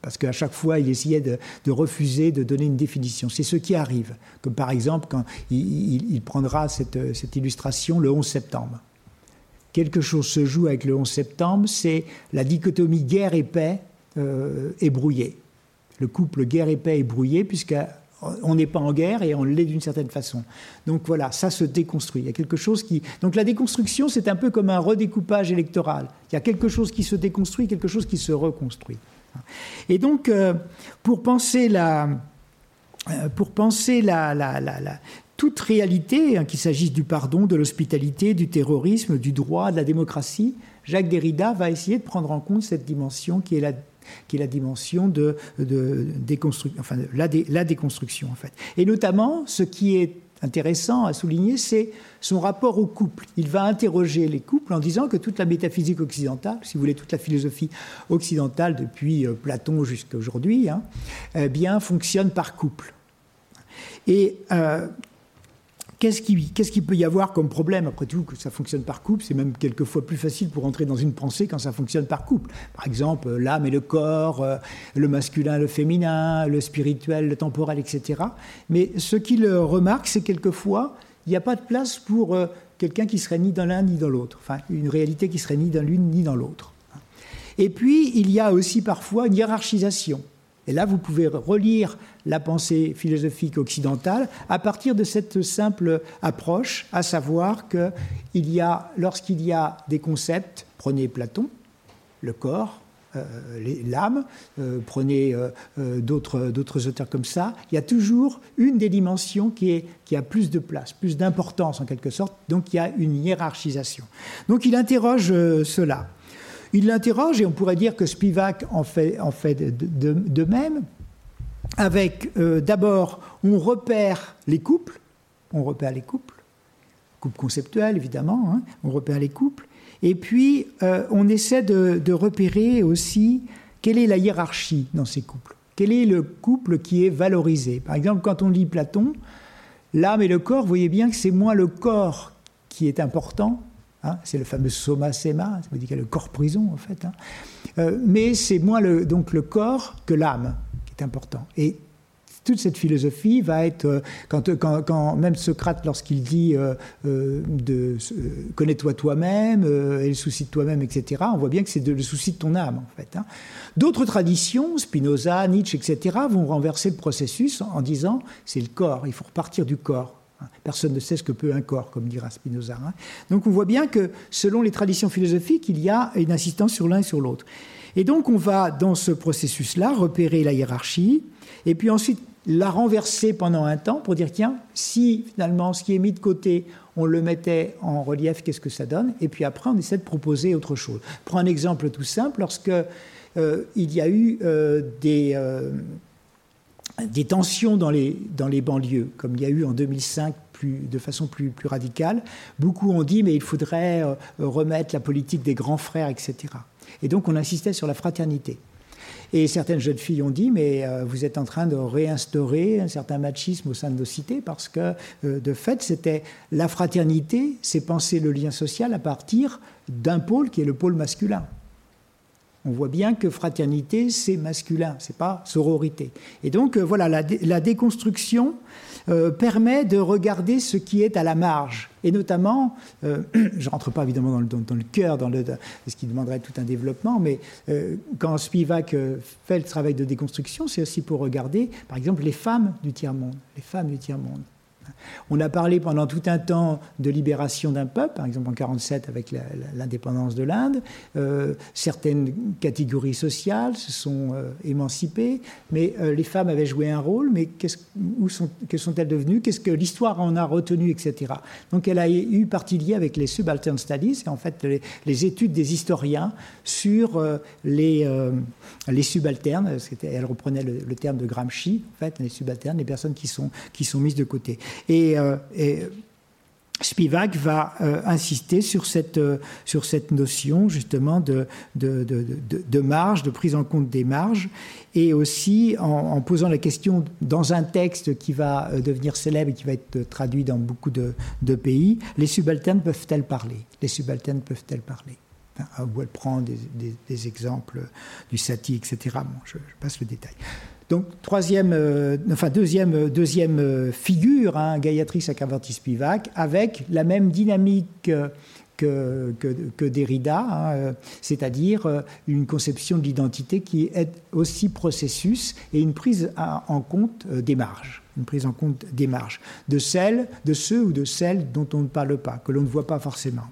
Parce qu'à chaque fois, il essayait de, refuser de donner une définition. C'est ce qui arrive. Comme par exemple, quand il, prendra cette, illustration le 11 septembre. Quelque chose se joue avec le 11 septembre, c'est la dichotomie guerre et paix euh, est brouillée. Le couple guerre et paix est brouillé, puisque on n'est pas en guerre et on l'est d'une certaine façon. Donc voilà, ça se déconstruit. Il y a quelque chose qui. Donc la déconstruction, c'est un peu comme un redécoupage électoral. Il y a quelque chose qui se déconstruit, quelque chose qui se reconstruit. Et donc, euh, pour penser la, euh, pour penser la, toute réalité, hein, qu'il s'agisse du pardon, de l'hospitalité, du terrorisme, du droit, de la démocratie, Jacques Derrida va essayer de prendre en compte cette dimension qui est la qui est la dimension de, la, déconstruction en fait. Et notamment, ce qui est intéressant à souligner, c'est son rapport au couple. Il va interroger les couples en disant que toute la métaphysique occidentale, si vous voulez, toute la philosophie occidentale depuis euh, Platon jusqu'à aujourd'hui, hein, eh bien, fonctionne par couple. Et euh, Qu'est-ce qu'il peut y avoir comme problème Après tout, que ça fonctionne par couple, c'est même quelquefois plus facile pour entrer dans une pensée quand ça fonctionne par couple. Par exemple, l'âme et le corps, euh, le masculin, le féminin, le spirituel, le temporel, etc. Mais ce qu'il remarque, c'est quelquefois, il n'y a pas de place pour euh, quelqu'un qui serait ni dans l'un ni dans l'autre. Enfin, une réalité qui serait ni dans l'une ni dans l'autre. Et puis, il y a aussi parfois une hiérarchisation. Et là, vous pouvez relire la pensée philosophique occidentale à partir de cette simple approche, à savoir que y a, lorsqu'il y a des concepts, prenez Platon, le corps, euh, l'âme, euh, prenez euh, d'autres, auteurs comme ça, il y a toujours une des dimensions qui, qui a plus de place, plus d'importance en quelque sorte, donc il y a une hiérarchisation. Donc il interroge cela. Il l'interroge, et on pourrait dire que Spivak en fait, en fait de, même, avec euh, d'abord, on repère les couples, on repère les couples, couples conceptuels évidemment, hein, on repère les couples, et puis euh, on essaie de, repérer aussi quelle est la hiérarchie dans ces couples, quel est le couple qui est valorisé. Par exemple, quand on lit Platon, l'âme et le corps, vous voyez bien que c'est moins le corps qui est important Hein, c'est le fameux soma sema, ça veut dire le corps prison en fait. Hein. Euh, mais c'est moins le, donc le corps que l'âme qui est important. Et toute cette philosophie va être, euh, quand, quand, quand même Socrate, lorsqu'il dit euh, de connais-toi toi-même, et le souci de toi-même, etc., on voit bien que c'est le souci de ton âme, en fait. Hein. D'autres traditions, Spinoza, Nietzsche, etc., vont renverser le processus en disant c'est le corps, il faut repartir du corps. Personne ne sait ce que peut un corps, comme dira Spinoza. Hein. Donc on voit bien que selon les traditions philosophiques, il y a une insistance sur l'un et sur l'autre. Et donc on va, dans ce processus-là, repérer la hiérarchie, et puis ensuite la renverser pendant un temps pour dire, tiens, si finalement ce qui est mis de côté, on le mettait en relief, qu'est-ce que ça donne? Et puis après, on essaie de proposer autre chose. Prends un exemple tout simple, lorsque euh, il y a eu euh, des... Euh, des tensions dans les, dans les banlieues, comme il y a eu en 2005 plus, de façon plus, plus radicale. Beaucoup ont dit, mais il faudrait remettre la politique des grands frères, etc. Et donc on insistait sur la fraternité. Et certaines jeunes filles ont dit, mais euh, vous êtes en train de réinstaurer un certain machisme au sein de nos cités, parce que euh, de fait, c'était la fraternité, c'est penser le lien social à partir d'un pôle qui est le pôle masculin. On voit bien que fraternité, c'est masculin, c'est pas sororité. Et donc, euh, voilà, la, déconstruction euh, permet de regarder ce qui est à la marge. Et notamment, euh, je ne rentre pas évidemment dans le, dans, cœur, dans ce qui demanderait tout un développement, mais quand Spivak fait le travail de déconstruction, c'est aussi pour regarder, par exemple, les femmes du tiers-monde. Les femmes du tiers-monde. On a parlé pendant tout un temps de libération d'un peuple, par exemple en 1947 avec l'indépendance de l'Inde. Euh, certaines catégories sociales se sont euh, émancipées, mais euh, les femmes avaient joué un rôle, mais sont, quelles sont-elles devenues? Qu'est-ce que l'histoire en a retenu, etc. Donc elle a eu partie liée avec les subaltern studies, en fait les, études des historiens sur les, subalternes. Elle reprenait le, terme de Gramsci, en fait, les subalternes, les personnes qui sont, mises de côté. Et, Spivak va euh, insister sur cette, euh, sur cette notion justement de, de, de, de, marge, de prise en compte des marges, et aussi en, posant la question dans un texte qui va devenir célèbre et qui va être traduit dans beaucoup de, pays, les subalternes peuvent-elles parler? Les subalternes peuvent-elles parler? Enfin, Où elle prend des, des, exemples du Satie, etc. Bon, je passe le détail. Donc, troisième, euh, enfin, deuxième, euh, deuxième euh, figure, hein, Gayatri Chakravarti Spivak, avec la même dynamique que, Derrida, hein, c'est-à-dire une conception de l'identité qui est aussi processus et une prise en compte des marges une prise en compte des marges, de celles, de ceux ou de celles dont on ne parle pas, que l'on ne voit pas forcément.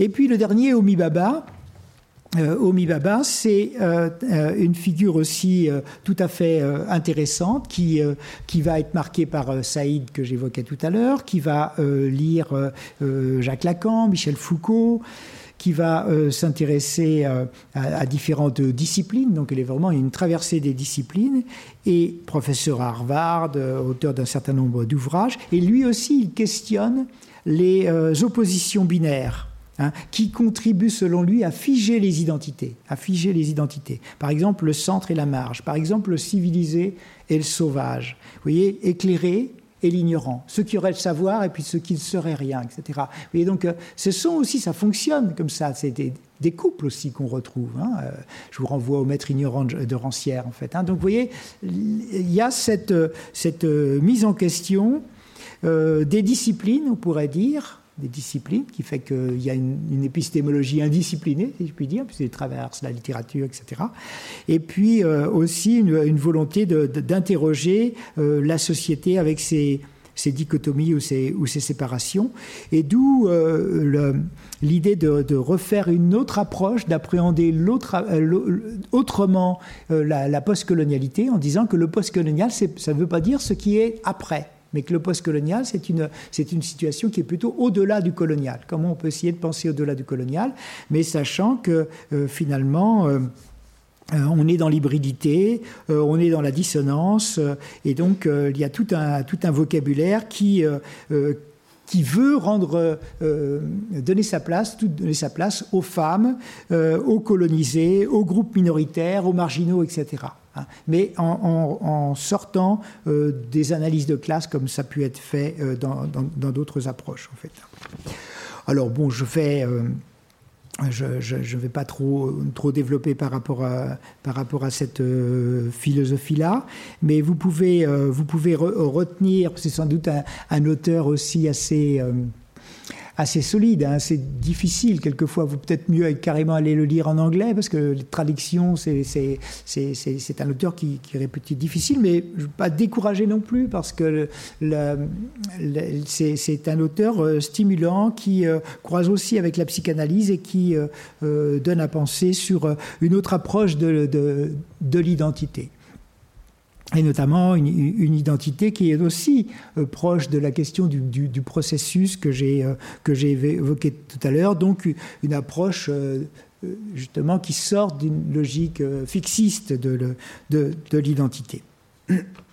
Et puis le dernier, Omi Baba, Omi Baba, c'est euh, euh, une figure aussi tout à fait intéressante qui, qui va être marquée par Saïd que j'évoquais tout à l'heure, qui va lire Jacques Lacan, Michel Foucault, qui va s'intéresser à, différentes disciplines. Donc, elle est vraiment une traversée des disciplines. Et professeur à Harvard, auteur d'un certain nombre d'ouvrages. Et lui aussi, il questionne les oppositions binaires. Hein, qui contribue selon lui à figer les identités, à figer les identités. Par exemple, le centre et la marge. Par exemple, le civilisé et le sauvage. Vous voyez, éclairé et l'ignorant. Ceux qui auraient le savoir et puis ceux qui ne seraient rien, etc. Vous voyez, donc, euh, ce sont aussi, ça fonctionne comme ça. C'est des, couples aussi qu'on retrouve. Hein. Euh, je vous renvoie au maître ignorant de Rancière, en fait. Hein. Donc, vous voyez, il y a cette, euh, mise en question des disciplines, on pourrait dire, des disciplines, qui fait qu'il y a une, épistémologie indisciplinée, si je puis dire, puisqu'elle traverse la littérature, etc. Et puis euh, aussi une, volonté d'interroger euh, la société avec ses, dichotomies ou ses, ses, séparations, et d'où euh, l'idée de, refaire une autre approche, d'appréhender autrement la postcolonialité, en disant que le postcolonial, ça ne veut pas dire ce qui est après mais que le postcolonial, c'est une, c'est une situation qui est plutôt au-delà du colonial. Comment on peut essayer de penser au-delà du colonial, mais sachant que euh, finalement, euh, euh, on est dans l'hybridité, on est dans la dissonance, et donc il y a tout un, tout un vocabulaire qui, qui veut rendre, donner sa place, donner sa place aux femmes, aux colonisés, aux groupes minoritaires, aux marginaux, etc. Hein. mais en, sortant euh, des analyses de classe comme ça a pu être fait euh, dans d'autres approches en fait. Alors bon, je vais euh, ne vais pas trop, développer par rapport à, cette philosophie-là, mais vous pouvez, vous pouvez retenir, c'est sans doute un, auteur aussi assez, assez solide. Hein. C'est difficile quelquefois. Vous peut-être mieux carrément aller le lire en anglais parce que les traductions, c'est un auteur qui, qui est difficile, mais je pas décourager non plus parce que c'est un auteur euh, stimulant qui euh, croise aussi avec la psychanalyse et qui euh, donne à penser sur une autre approche de, de, de l'identité et notamment une, identité qui est aussi euh, proche de la question du, processus que j'ai euh, évoqué tout à l'heure, donc une approche euh, justement qui sort d'une logique fixiste de l'identité.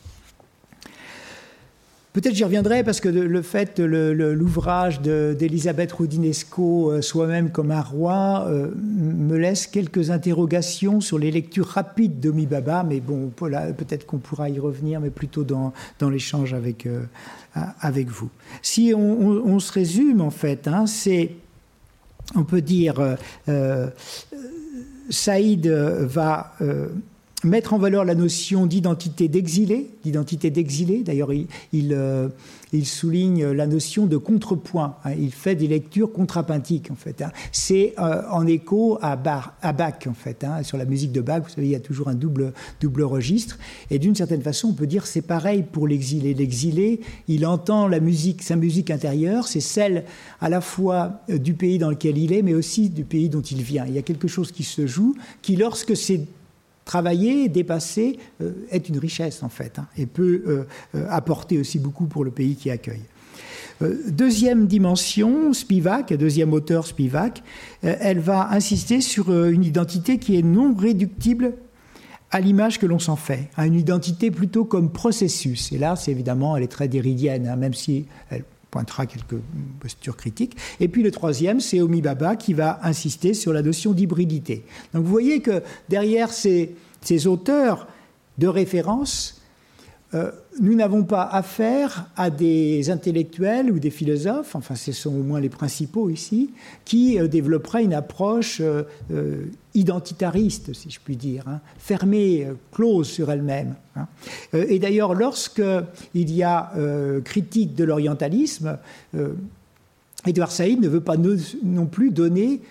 Peut-être j'y reviendrai parce que le fait l'ouvrage d'Elisabeth Roudinesco, euh, Soi-même comme un roi, euh, me laisse quelques interrogations sur les lectures rapides d'Omi Baba, mais bon, peut-être qu'on pourra y revenir, mais plutôt dans, dans l'échange avec, euh, avec vous. Si on, se résume, en fait, hein, c'est, on peut dire, Saïd va mettre en valeur la notion d'identité d'exilé, d'identité d'exilé. D'ailleurs, il, euh, souligne la notion de contrepoint. Hein. Il fait des lectures contrapuntiques, en fait. Hein. C'est euh, en écho à, Bach, en fait. Hein. Sur la musique de Bach, vous savez, il y a toujours un double, double registre. Et d'une certaine façon, on peut dire c'est pareil pour l'exilé. L'exilé, il entend la musique, sa musique intérieure, c'est celle à la fois euh, du pays dans lequel il est, mais aussi du pays dont il vient. Il y a quelque chose qui se joue, qui, lorsque c'est travailler, dépasser, euh, est une richesse en fait, hein, et peut euh, euh, apporter aussi beaucoup pour le pays qui accueille. deuxième dimension, Spivak, deuxième auteur Spivak, elle va insister sur une identité qui est non réductible à l'image que l'on s'en fait, à une identité plutôt comme processus. Et là, c'est évidemment, elle est très déridienne, hein, même si elle pointera quelques postures critiques. Et puis le troisième, c'est Omi Baba qui va insister sur la notion d'hybridité. Donc vous voyez que derrière ces, ces auteurs de référence, euh, nous n'avons pas affaire à des intellectuels ou des philosophes, enfin ce sont au moins les principaux ici, qui euh, développeraient une approche euh, identitariste, si je puis dire, hein, fermée, close sur elle-même. Hein. et d'ailleurs, lorsqu'il y a critique de l'orientalisme, Edouard Saïd ne veut pas non plus donner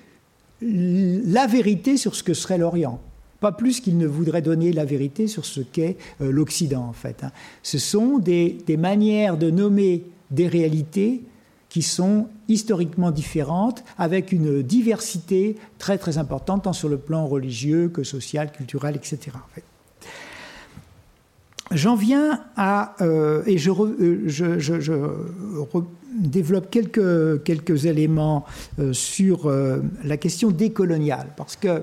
la vérité sur ce que serait l'Orient pas plus qu'il ne voudrait donner la vérité sur ce qu'est euh, l'Occident, en fait. Hein. Ce sont des, manières de nommer des réalités qui sont historiquement différentes, avec une diversité très très importante, tant sur le plan religieux que social, culturel, etc. J'en viens à, euh, et je, euh, développe quelques, quelques éléments sur la question décoloniale, parce que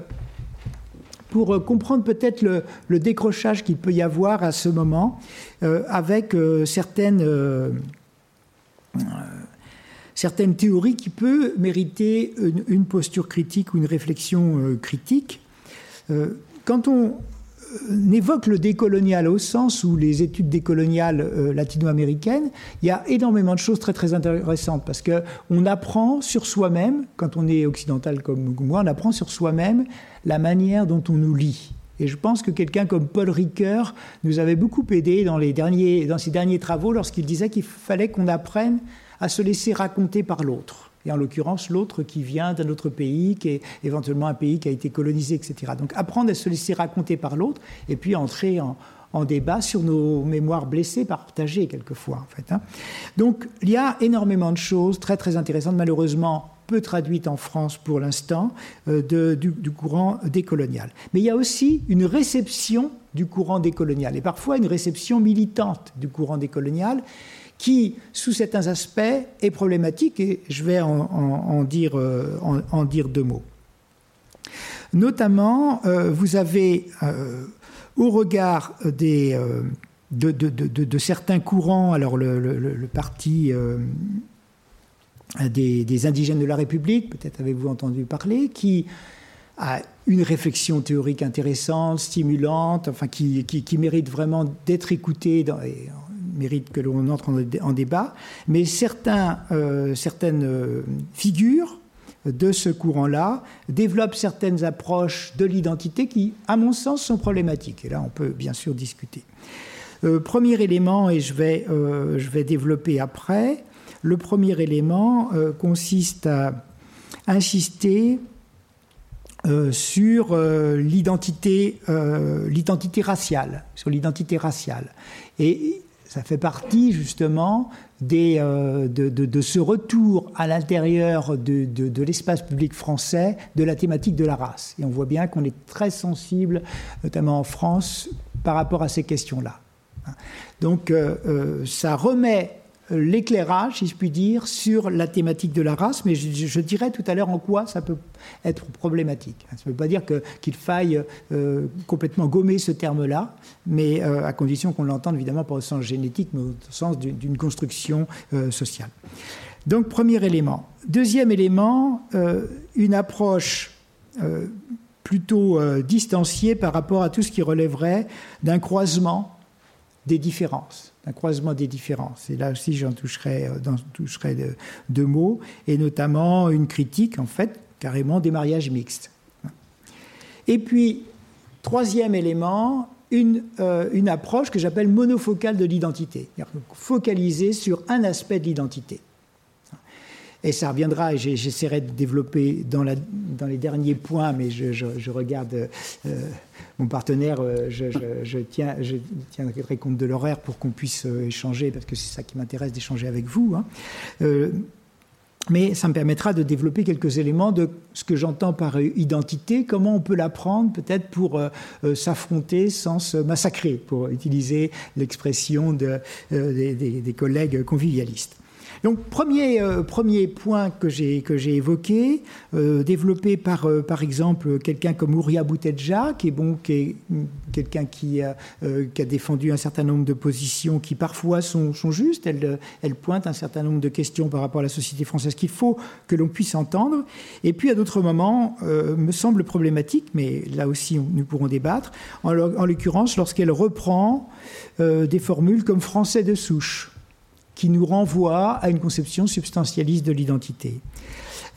pour euh, comprendre peut-être le, décrochage qu'il peut y avoir à ce moment euh, avec euh, certaines, certaines théories qui peuvent mériter une, posture critique ou une réflexion critique. quand on évoque le décolonial au sens où les études décoloniales latino-américaines, il y a énormément de choses très très intéressantes parce que on apprend sur soi-même, quand on est occidental comme moi, on apprend sur soi-même la manière dont on nous lit. Et je pense que quelqu'un comme Paul Ricoeur nous avait beaucoup aidé dans, les derniers, dans ses derniers travaux lorsqu'il disait qu'il fallait qu'on apprenne à se laisser raconter par l'autre. Et en l'occurrence, l'autre qui vient d'un autre pays, qui est éventuellement un pays qui a été colonisé, etc. Donc apprendre à se laisser raconter par l'autre et puis entrer en, débat sur nos mémoires blessées, partagées quelquefois. En fait, hein. Donc il y a énormément de choses très très intéressantes. Malheureusement, peu traduite en France pour l'instant, euh, du, courant décolonial. Mais il y a aussi une réception du courant décolonial, et parfois une réception militante du courant décolonial, qui, sous certains aspects, est problématique, et je vais en, dire, euh, dire, deux mots. Notamment, euh, vous avez, au regard de, certains courants, alors le, parti des, indigènes de la République, peut-être avez-vous entendu parler, qui a une réflexion théorique intéressante, stimulante, enfin qui, mérite vraiment d'être écoutée mérite que l'on entre en, débat. Mais certains, euh, certaines euh, figures de ce courant-là développent certaines approches de l'identité qui, à mon sens, sont problématiques. Et là, on peut bien sûr discuter. Euh, premier élément, et je vais, je vais développer après, le premier élément consiste à insister sur l'identité, l'identité raciale, sur l'identité raciale. Et ça fait partie justement des, de, ce retour à l'intérieur de, de l'espace public français de la thématique de la race. Et on voit bien qu'on est très sensible, notamment en France, par rapport à ces questions-là. Donc ça remet l'éclairage, si je puis dire, sur la thématique de la race, mais je, dirais tout à l'heure en quoi ça peut être problématique. Ça ne veut pas dire qu'il faille euh, complètement gommer ce terme-là, mais euh, à condition qu'on l'entende évidemment pas au sens génétique, mais au sens d'une construction euh, sociale. Donc, premier élément. Deuxième élément, une approche plutôt distanciée par rapport à tout ce qui relèverait d'un croisement des différences un croisement des différences. Et là aussi, j'en toucherai, euh, deux mots, et notamment une critique, en fait, carrément des mariages mixtes. Et puis, troisième élément, une, euh, une approche que j'appelle monofocale de l'identité, focalisée sur un aspect de l'identité. Et ça reviendra, et j'essaierai de développer dans, les derniers points, mais je, regarde euh, mon partenaire, euh, je, tiens, je tiendrai compte de l'horaire pour qu'on puisse euh, échanger, parce que c'est ça qui m'intéresse d'échanger avec vous. Hein. mais ça me permettra de développer quelques éléments de ce que j'entends par identité, comment on peut l'apprendre peut-être pour s'affronter sans se massacrer, pour utiliser l'expression de, des, des, collègues convivialistes. Donc premier, euh, premier point que j'ai évoqué, euh, développé par, euh, par exemple quelqu'un comme Ouria Boutedja, qui est, bon, qui est quelqu'un qui, a défendu un certain nombre de positions qui parfois sont, justes. Elle, pointe un certain nombre de questions par rapport à la société française qu'il faut que l'on puisse entendre. Et puis à d'autres moments, me semble problématique, mais là aussi nous pourrons débattre, en l'occurrence lorsqu'elle reprend des formules comme français de souche qui nous renvoie à une conception substantialiste de l'identité.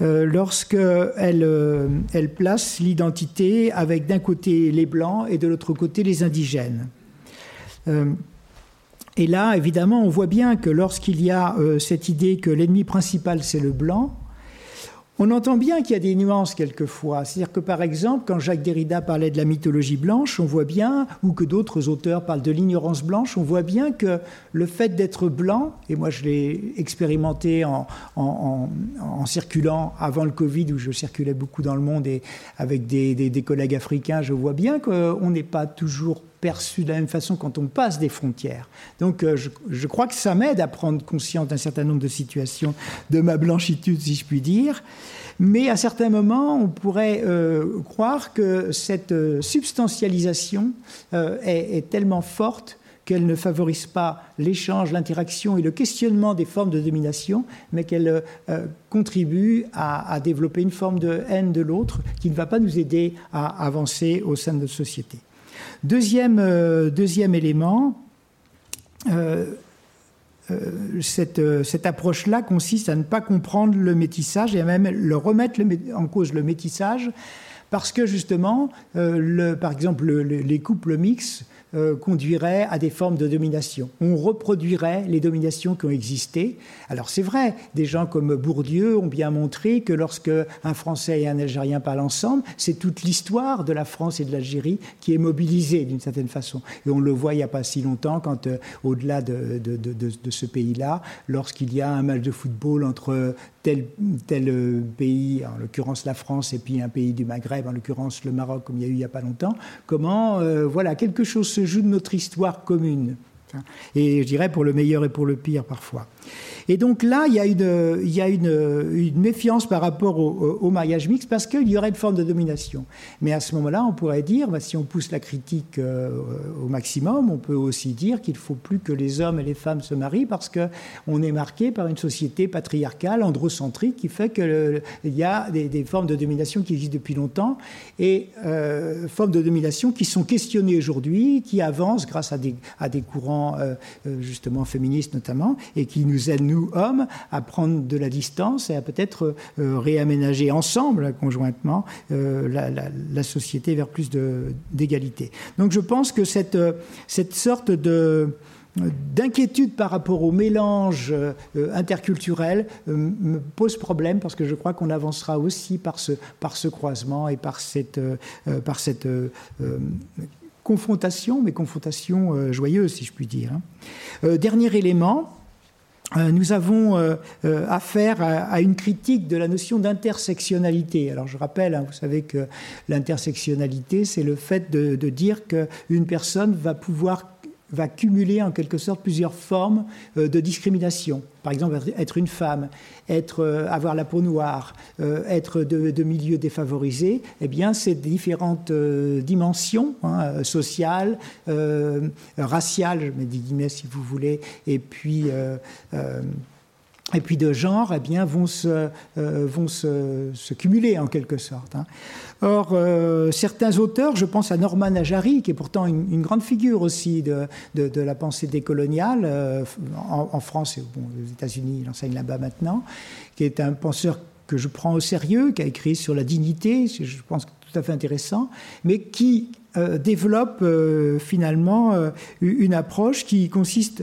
Euh, Lorsqu'elle euh, elle place l'identité avec d'un côté les blancs et de l'autre côté les indigènes. Euh, et là, évidemment, on voit bien que lorsqu'il y a euh, cette idée que l'ennemi principal c'est le blanc, on entend bien qu'il y a des nuances quelquefois. C'est-à-dire que par exemple, quand Jacques Derrida parlait de la mythologie blanche, on voit bien, ou que d'autres auteurs parlent de l'ignorance blanche, on voit bien que le fait d'être blanc, et moi je l'ai expérimenté en, circulant avant le Covid, où je circulais beaucoup dans le monde et avec des, collègues africains, je vois bien qu'on n'est pas toujours perçu de la même façon quand on passe des frontières. Donc euh, je, crois que ça m'aide à prendre conscience d'un certain nombre de situations de ma blanchitude, si je puis dire. Mais à certains moments, on pourrait euh, croire que cette euh, substantialisation est, tellement forte qu'elle ne favorise pas l'échange, l'interaction et le questionnement des formes de domination, mais qu'elle contribue à, développer une forme de haine de l'autre qui ne va pas nous aider à avancer au sein de notre société. Deuxième, deuxième élément, euh, cette, euh, cette approche-là consiste à ne pas comprendre le métissage et à même le remettre en cause le métissage parce que justement, euh, par exemple, les couples mixtes euh, conduirait à des formes de domination. On reproduirait les dominations qui ont existé. Alors c'est vrai, des gens comme Bourdieu ont bien montré que lorsque un Français et un Algérien parlent ensemble, c'est toute l'histoire de la France et de l'Algérie qui est mobilisée d'une certaine façon. Et on le voit il n'y a pas si longtemps quand, euh, au-delà de, de, de, ce pays-là, lorsqu'il y a un match de football entre tel, tel euh, pays, en l'occurrence la France, et puis un pays du Maghreb, en l'occurrence le Maroc, comme il y a eu il n'y a pas longtemps, comment voilà, quelque chose se joue de notre histoire commune. Et je dirais pour le meilleur et pour le pire parfois. Et donc là, il y a une, méfiance par rapport au, mariage mixte parce qu'il y aurait une forme de domination. Mais à ce moment-là, on pourrait dire, bah, si on pousse la critique euh, au maximum, on peut aussi dire qu'il ne faut plus que les hommes et les femmes se marient parce qu'on est marqué par une société patriarcale, androcentrique, qui fait qu'il y a des, formes de domination qui existent depuis longtemps et euh, formes de domination qui sont questionnées aujourd'hui, qui avancent grâce à des courants euh, justement féministes notamment et qui nous aident, nous, hommes, à prendre de la distance et à peut-être euh, réaménager ensemble, conjointement, euh, la, société vers plus d'égalité. Donc je pense que cette, euh, cette sorte de d'inquiétude par rapport au mélange interculturel me pose problème parce que je crois qu'on avancera aussi par ce, par ce croisement et par cette, par cette confrontation, mais confrontation joyeuse, si je puis dire. Hein. dernier élément, euh, nous avons euh, euh, affaire à, une critique de la notion d'intersectionnalité. Alors je rappelle, hein, vous savez que l'intersectionnalité, c'est le fait de, dire qu'une personne va pouvoir va cumuler en quelque sorte plusieurs formes euh, de discrimination. Par exemple, être une femme, être, euh, avoir la peau noire, euh, être de, milieux défavorisés, eh bien, ces différentes dimensions hein, sociales, raciales, je mets des guillemets si vous voulez, et puis et puis de genre, eh bien, vont se, vont se, cumuler en quelque sorte. Hein. Or, euh, certains auteurs, je pense à Norman Ajari, qui est pourtant une, grande figure aussi de, de, la pensée décoloniale, euh, en, France et aux États-Unis, il enseigne là-bas maintenant, qui est un penseur que je prends au sérieux, qui a écrit sur la dignité, je pense tout à fait intéressant, mais qui euh, développe finalement une approche qui consiste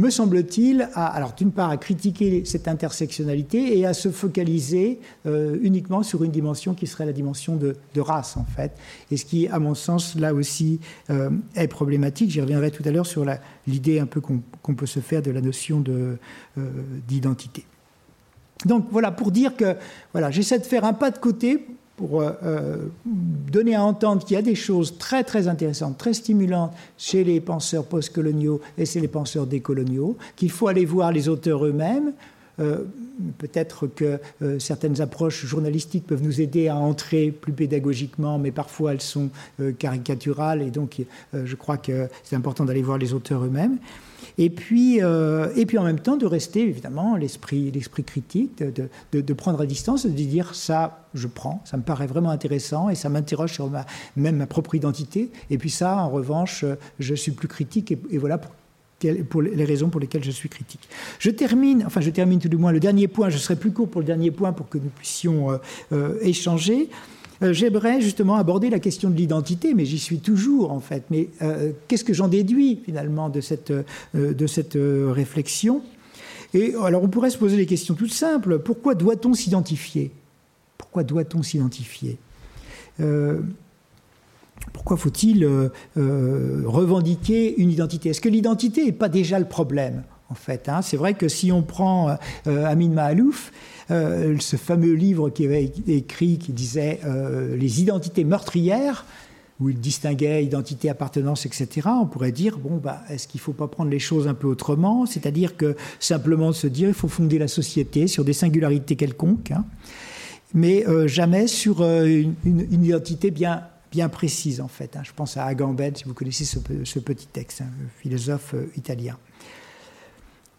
me semble-t-il, alors d'une part à critiquer cette intersectionnalité et à se focaliser euh, uniquement sur une dimension qui serait la dimension de, race en fait, et ce qui, à mon sens, là aussi euh, est problématique. J'y reviendrai tout à l'heure sur l'idée un peu qu'on peut se faire de la notion euh, d'identité. Donc voilà, pour dire que voilà, j'essaie de faire un pas de côté pour euh, euh, donner à entendre qu'il y a des choses très très intéressantes, très stimulantes chez les penseurs postcoloniaux et chez les penseurs décoloniaux, qu'il faut aller voir les auteurs eux-mêmes. Euh, peut-être que certaines approches journalistiques peuvent nous aider à entrer plus pédagogiquement, mais parfois elles sont caricaturales et donc je crois que c'est important d'aller voir les auteurs eux-mêmes. Et puis, euh, et puis en même temps de rester évidemment l'esprit, l'esprit critique, de, de, prendre à distance, de dire ça, je prends, ça me paraît vraiment intéressant et ça m'interroge sur ma, même ma propre identité. Et puis ça, en revanche, je suis plus critique et, voilà pour pour les raisons pour lesquelles je suis critique. Je termine, enfin je termine tout du moins le dernier point, je serai plus court pour le dernier point pour que nous puissions euh, euh, échanger. Euh, j'aimerais justement aborder la question de l'identité, mais j'y suis toujours en fait. Mais euh, qu'est-ce que j'en déduis finalement de cette, euh, de cette réflexion? Et alors on pourrait se poser des questions toutes simples. Pourquoi doit-on s'identifier? Pourquoi doit-on s'identifier? Pourquoi faut-il revendiquer une identité? Est-ce que l'identité n'est pas déjà le problème? En fait hein C'est vrai que si on prend Amin Mahalouf, euh, ce fameux livre qui avait écrit qui disait euh, les identités meurtrières, où il distinguait identité, appartenance, etc. On pourrait dire bon, bah, est-ce qu'il ne faut pas prendre les choses un peu autrement? C'est-à-dire que simplement se dire il faut fonder la société sur des singularités quelconques, hein, mais euh, jamais sur une, identité bien bien précise en fait. Hein. Je pense à Agamben, si vous connaissez ce, petit texte, philosophe italien.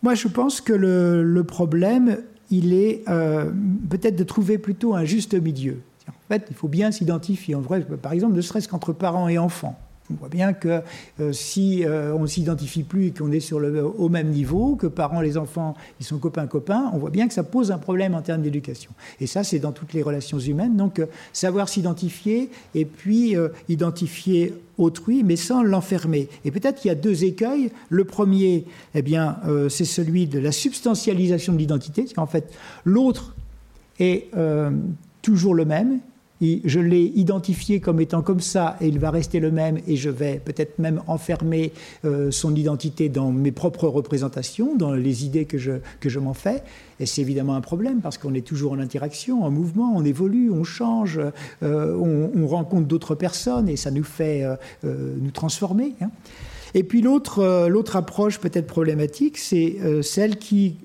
Moi, je pense que le, problème, il est euh, peut-être de trouver plutôt un juste milieu. En fait, il faut bien s'identifier. En vrai, par exemple, ne serait-ce qu'entre parents et enfants. On voit bien que euh, si euh, on ne s'identifie plus et qu'on est sur le, au même niveau, que parents, les enfants, ils sont copains-copains, on voit bien que ça pose un problème en termes d'éducation. Et ça, c'est dans toutes les relations humaines. Donc, euh, savoir s'identifier et puis identifier autrui, mais sans l'enfermer. Et peut-être qu'il y a deux écueils. Le premier, eh bien, c'est celui de la substantialisation de l'identité. En fait, l'autre est toujours le même, je l'ai identifié comme étant comme ça et il va rester le même et je vais peut-être même enfermer euh, son identité dans mes propres représentations, dans les idées que je, que je m'en fais. Et c'est évidemment un problème parce qu'on est toujours en interaction, en mouvement, on évolue, on change, euh, on, rencontre d'autres personnes et ça nous fait euh, nous transformer. Hein. Et puis l'autre, l'autre approche peut-être problématique, c'est celle qui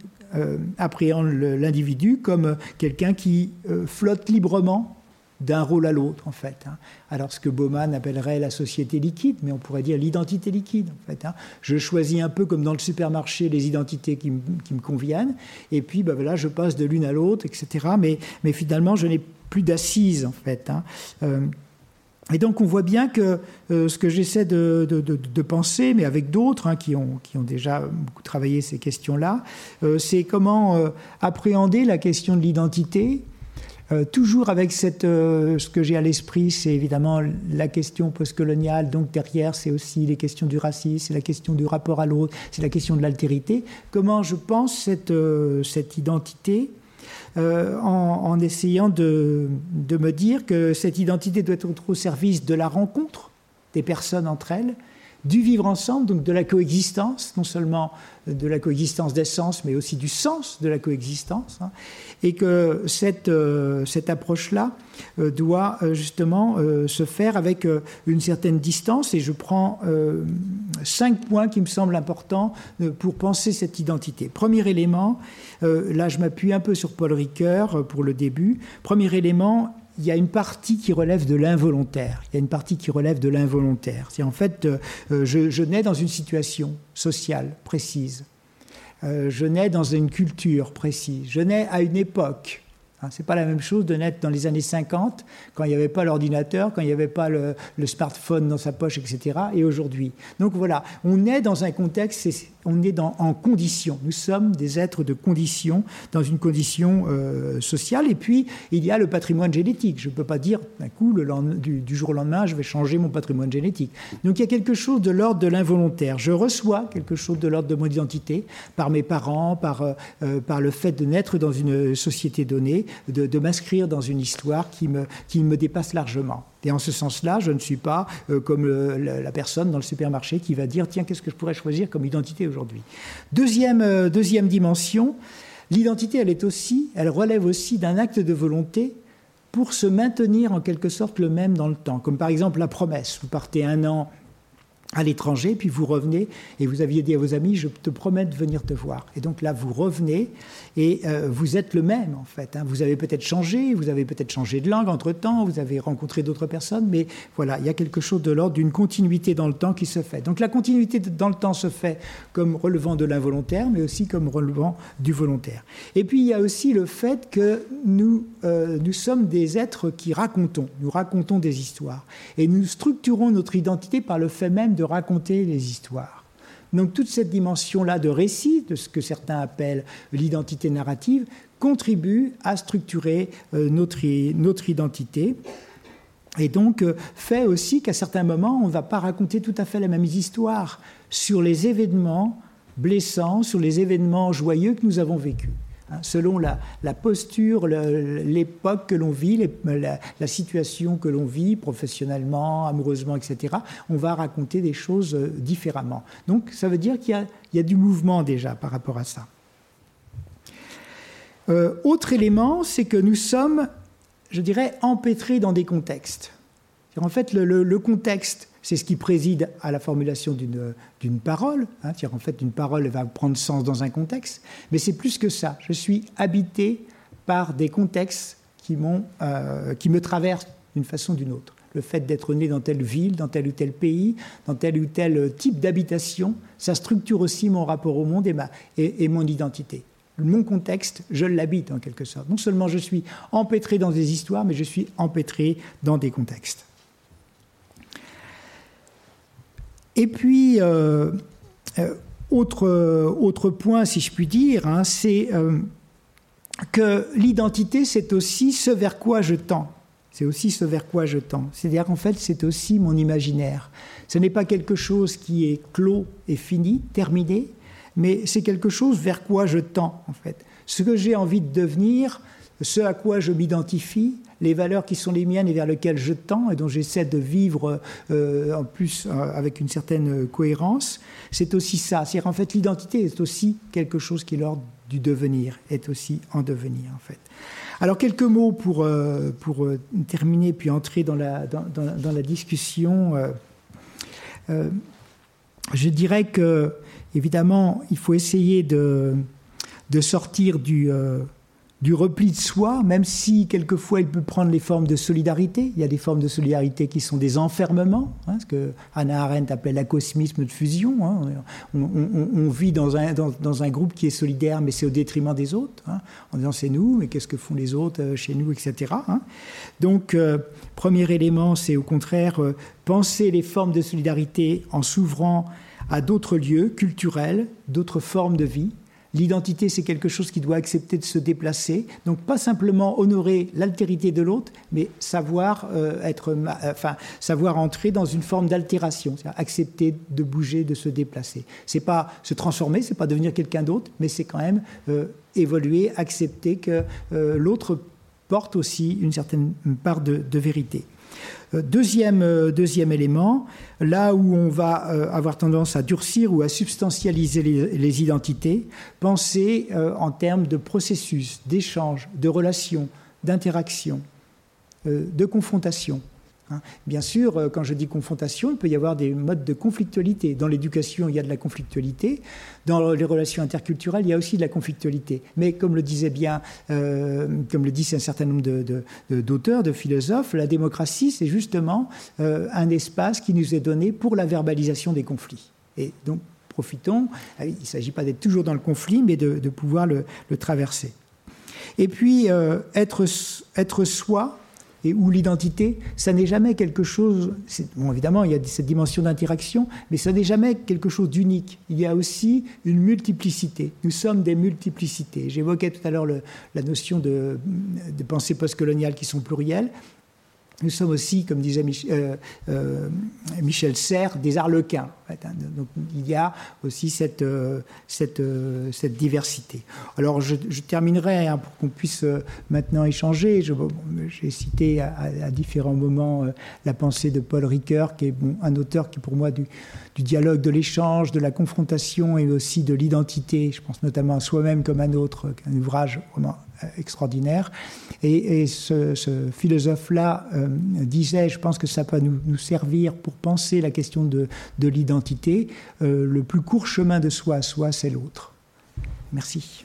appréhende l'individu comme quelqu'un qui flotte librement d'un rôle à l'autre, en fait. Hein. Alors, ce que Bauman appellerait la société liquide, mais on pourrait dire l'identité liquide, en fait. Hein. Je choisis un peu comme dans le supermarché les identités qui, me conviennent, et puis, ben voilà, je passe de l'une à l'autre, etc. Mais, finalement, je n'ai plus d'assises, en fait. Hein. Euh, et donc, on voit bien que euh, ce que j'essaie de, de, penser, mais avec d'autres qui, ont, qui ont déjà beaucoup travaillé ces questions-là, euh, c'est comment appréhender la question de l'identité euh, toujours avec euh, ce que j'ai à l'esprit, c'est évidemment la question postcoloniale. Donc derrière, c'est aussi les questions du racisme, c'est la question du rapport à l'autre, c'est la question de l'altérité. Comment je pense cette, euh, cette identité en, en, essayant de, de, me dire que cette identité doit être au service de la rencontre des personnes entre elles, du vivre ensemble, donc de la coexistence, non seulement de la coexistence d'essence, mais aussi du sens de la coexistence, hein, et que cette, euh, cette approche-là euh, doit euh, justement se faire avec une certaine distance, et je prends cinq points qui me semblent importants pour penser cette identité. Premier élément, là je m'appuie un peu sur Paul Ricoeur pour le début, premier élément, il y a une partie qui relève de l'involontaire. Il y a une partie qui relève de l'involontaire. C'est en fait, euh, euh, je, nais dans une situation sociale précise. Euh, je nais dans une culture précise. Je nais à une époque. Hein, Ce n'est pas la même chose de naître dans les années 50, quand il n'y avait pas l'ordinateur, quand il n'y avait pas le, smartphone dans sa poche, etc., et aujourd'hui. Donc voilà, on est dans un contexte, on est en condition. Nous sommes des êtres de condition, dans une condition euh, sociale. Et puis, il y a le patrimoine génétique. Je ne peux pas dire, d'un coup, du, jour au lendemain, je vais changer mon patrimoine génétique. Donc il y a quelque chose de l'ordre de l'involontaire. Je reçois quelque chose de l'ordre de mon identité par mes parents, par, euh, euh, par le fait de naître dans une société donnée de, m'inscrire dans une histoire qui me, qui me dépasse largement. Et en ce sens-là, je ne suis pas euh, comme la, personne dans le supermarché qui va dire tiens, qu'est-ce que je pourrais choisir comme identité aujourd'hui? Deuxième, euh, deuxième dimension, l'identité, elle est aussi, elle relève aussi d'un acte de volonté pour se maintenir en quelque sorte le même dans le temps. Comme par exemple la promesse. Vous partez un an à l'étranger, puis vous revenez et vous aviez dit à vos amis, je te promets de venir te voir. Et donc là, vous revenez et euh, vous êtes le même en fait. Hein. Vous avez peut-être changé, vous avez peut-être changé de langue entre-temps, vous avez rencontré d'autres personnes, mais voilà, il y a quelque chose de l'ordre d'une continuité dans le temps qui se fait. Donc la continuité dans le temps se fait comme relevant de l'involontaire, mais aussi comme relevant du volontaire. Et puis il y a aussi le fait que nous, euh, nous sommes des êtres qui racontons, nous racontons des histoires. Et nous structurons notre identité par le fait même de raconter les histoires. Donc toute cette dimension-là de récit, de ce que certains appellent l'identité narrative, contribue à structurer euh, notre, notre identité. Et donc euh, fait aussi qu'à certains moments, on ne va pas raconter tout à fait la même histoire sur les événements blessants, sur les événements joyeux que nous avons vécus. Hein, selon la, posture, l'époque que l'on vit, la, situation que l'on vit, professionnellement, amoureusement, etc., on va raconter des choses euh, différemment. Donc ça veut dire qu'il y, a du mouvement déjà par rapport à ça. Euh, autre élément, c'est que nous sommes, je dirais, empêtrés dans des contextes. En fait, le contexte c'est ce qui préside à la formulation d'une parole. Hein, en fait, une parole va prendre sens dans un contexte, mais c'est plus que ça. Je suis habité par des contextes qui, euh, qui me traversent d'une façon ou d'une autre. Le fait d'être né dans telle ville, dans tel ou tel pays, dans tel ou tel type d'habitation, ça structure aussi mon rapport au monde et, et mon identité mon contexte, je l'habite en quelque sorte. Non seulement je suis empêtré dans des histoires, mais je suis empêtré dans des contextes. Et puis, euh, euh, autre, autre point, si je puis dire, hein, c'est euh, que l'identité, c'est aussi ce vers quoi je tends. C'est aussi ce vers quoi je tends. C'est-à-dire qu'en fait, c'est aussi mon imaginaire. Ce n'est pas quelque chose qui est clos et fini, terminé, mais c'est quelque chose vers quoi je tends, en fait. Ce que j'ai envie de devenir, ce à quoi je m'identifie, les valeurs qui sont les miennes et vers lesquelles je tends et dont j'essaie de vivre euh, en plus euh, avec une certaine cohérence, c'est aussi ça. C'est-à-dire en fait l'identité est aussi quelque chose qui est l'ordre du devenir, est aussi en devenir en fait. Alors quelques mots pour, euh, pour terminer puis entrer dans la, dans, dans, la discussion. je dirais que évidemment il faut essayer de, de sortir du du repli de soi, même si quelquefois il peut prendre les formes de solidarité. Il y a des formes de solidarité qui sont des enfermements, hein, ce que Hannah Arendt appelle l'acosmisme de fusion. Hein. On, vit dans un, dans, un, groupe qui est solidaire, mais c'est au détriment des autres, hein, en disant c'est nous, mais qu'est-ce que font les autres euh, chez nous, etc. Donc, euh, premier élément, c'est au contraire euh, penser les formes de solidarité en s'ouvrant à d'autres lieux culturels, d'autres formes de vie, L'identité, c'est quelque chose qui doit accepter de se déplacer. Donc, pas simplement honorer l'altérité de l'autre, mais savoir, euh, être, euh, enfin, savoir entrer dans une forme d'altération, accepter de bouger, de se déplacer. C'est pas se transformer, c'est pas devenir quelqu'un d'autre, mais c'est quand même euh, évoluer, accepter que l'autre porte aussi une certaine part de, vérité. Deuxième, deuxième élément, là où on va avoir tendance à durcir ou à substantialiser les, identités, penser en termes de processus, d'échange, de relations, d'interaction, de confrontation. Hein. Bien sûr, euh, quand je dis confrontation, il peut y avoir des modes de conflictualité. Dans l'éducation, il y a de la conflictualité. Dans les relations interculturelles, il y a aussi de la conflictualité. Mais comme le disait bien, euh, comme le disent un certain nombre d'auteurs, de, philosophes, la démocratie, c'est justement euh, un espace qui nous est donné pour la verbalisation des conflits. Et donc, profitons. Il ne s'agit pas d'être toujours dans le conflit, mais de, pouvoir le, traverser. Et puis, être, être soi, et où l'identité, ça n'est jamais quelque chose. Bon, évidemment, il y a cette dimension d'interaction, mais ça n'est jamais quelque chose d'unique. Il y a aussi une multiplicité. Nous sommes des multiplicités. J'évoquais tout à l'heure la notion de, de pensée postcoloniale qui sont plurielles. Nous sommes aussi, comme disait euh, euh, Michel Serres, des arlequins. Hein. Donc, il y a aussi cette, euh, diversité. Alors je, terminerai hein, pour qu'on puisse maintenant échanger. J'ai cité à, différents moments la pensée de Paul Ricoeur, qui est un auteur qui pour moi du, du dialogue, de l'échange, de la confrontation et aussi de l'identité. Je pense notamment à soi-même comme un autre, un ouvrage vraiment extraordinaire. Et, ce, philosophe-là euh, disait, je pense que ça peut nous, servir pour penser la question de, l'identité, euh, le plus court chemin de soi à soi, c'est l'autre. Merci.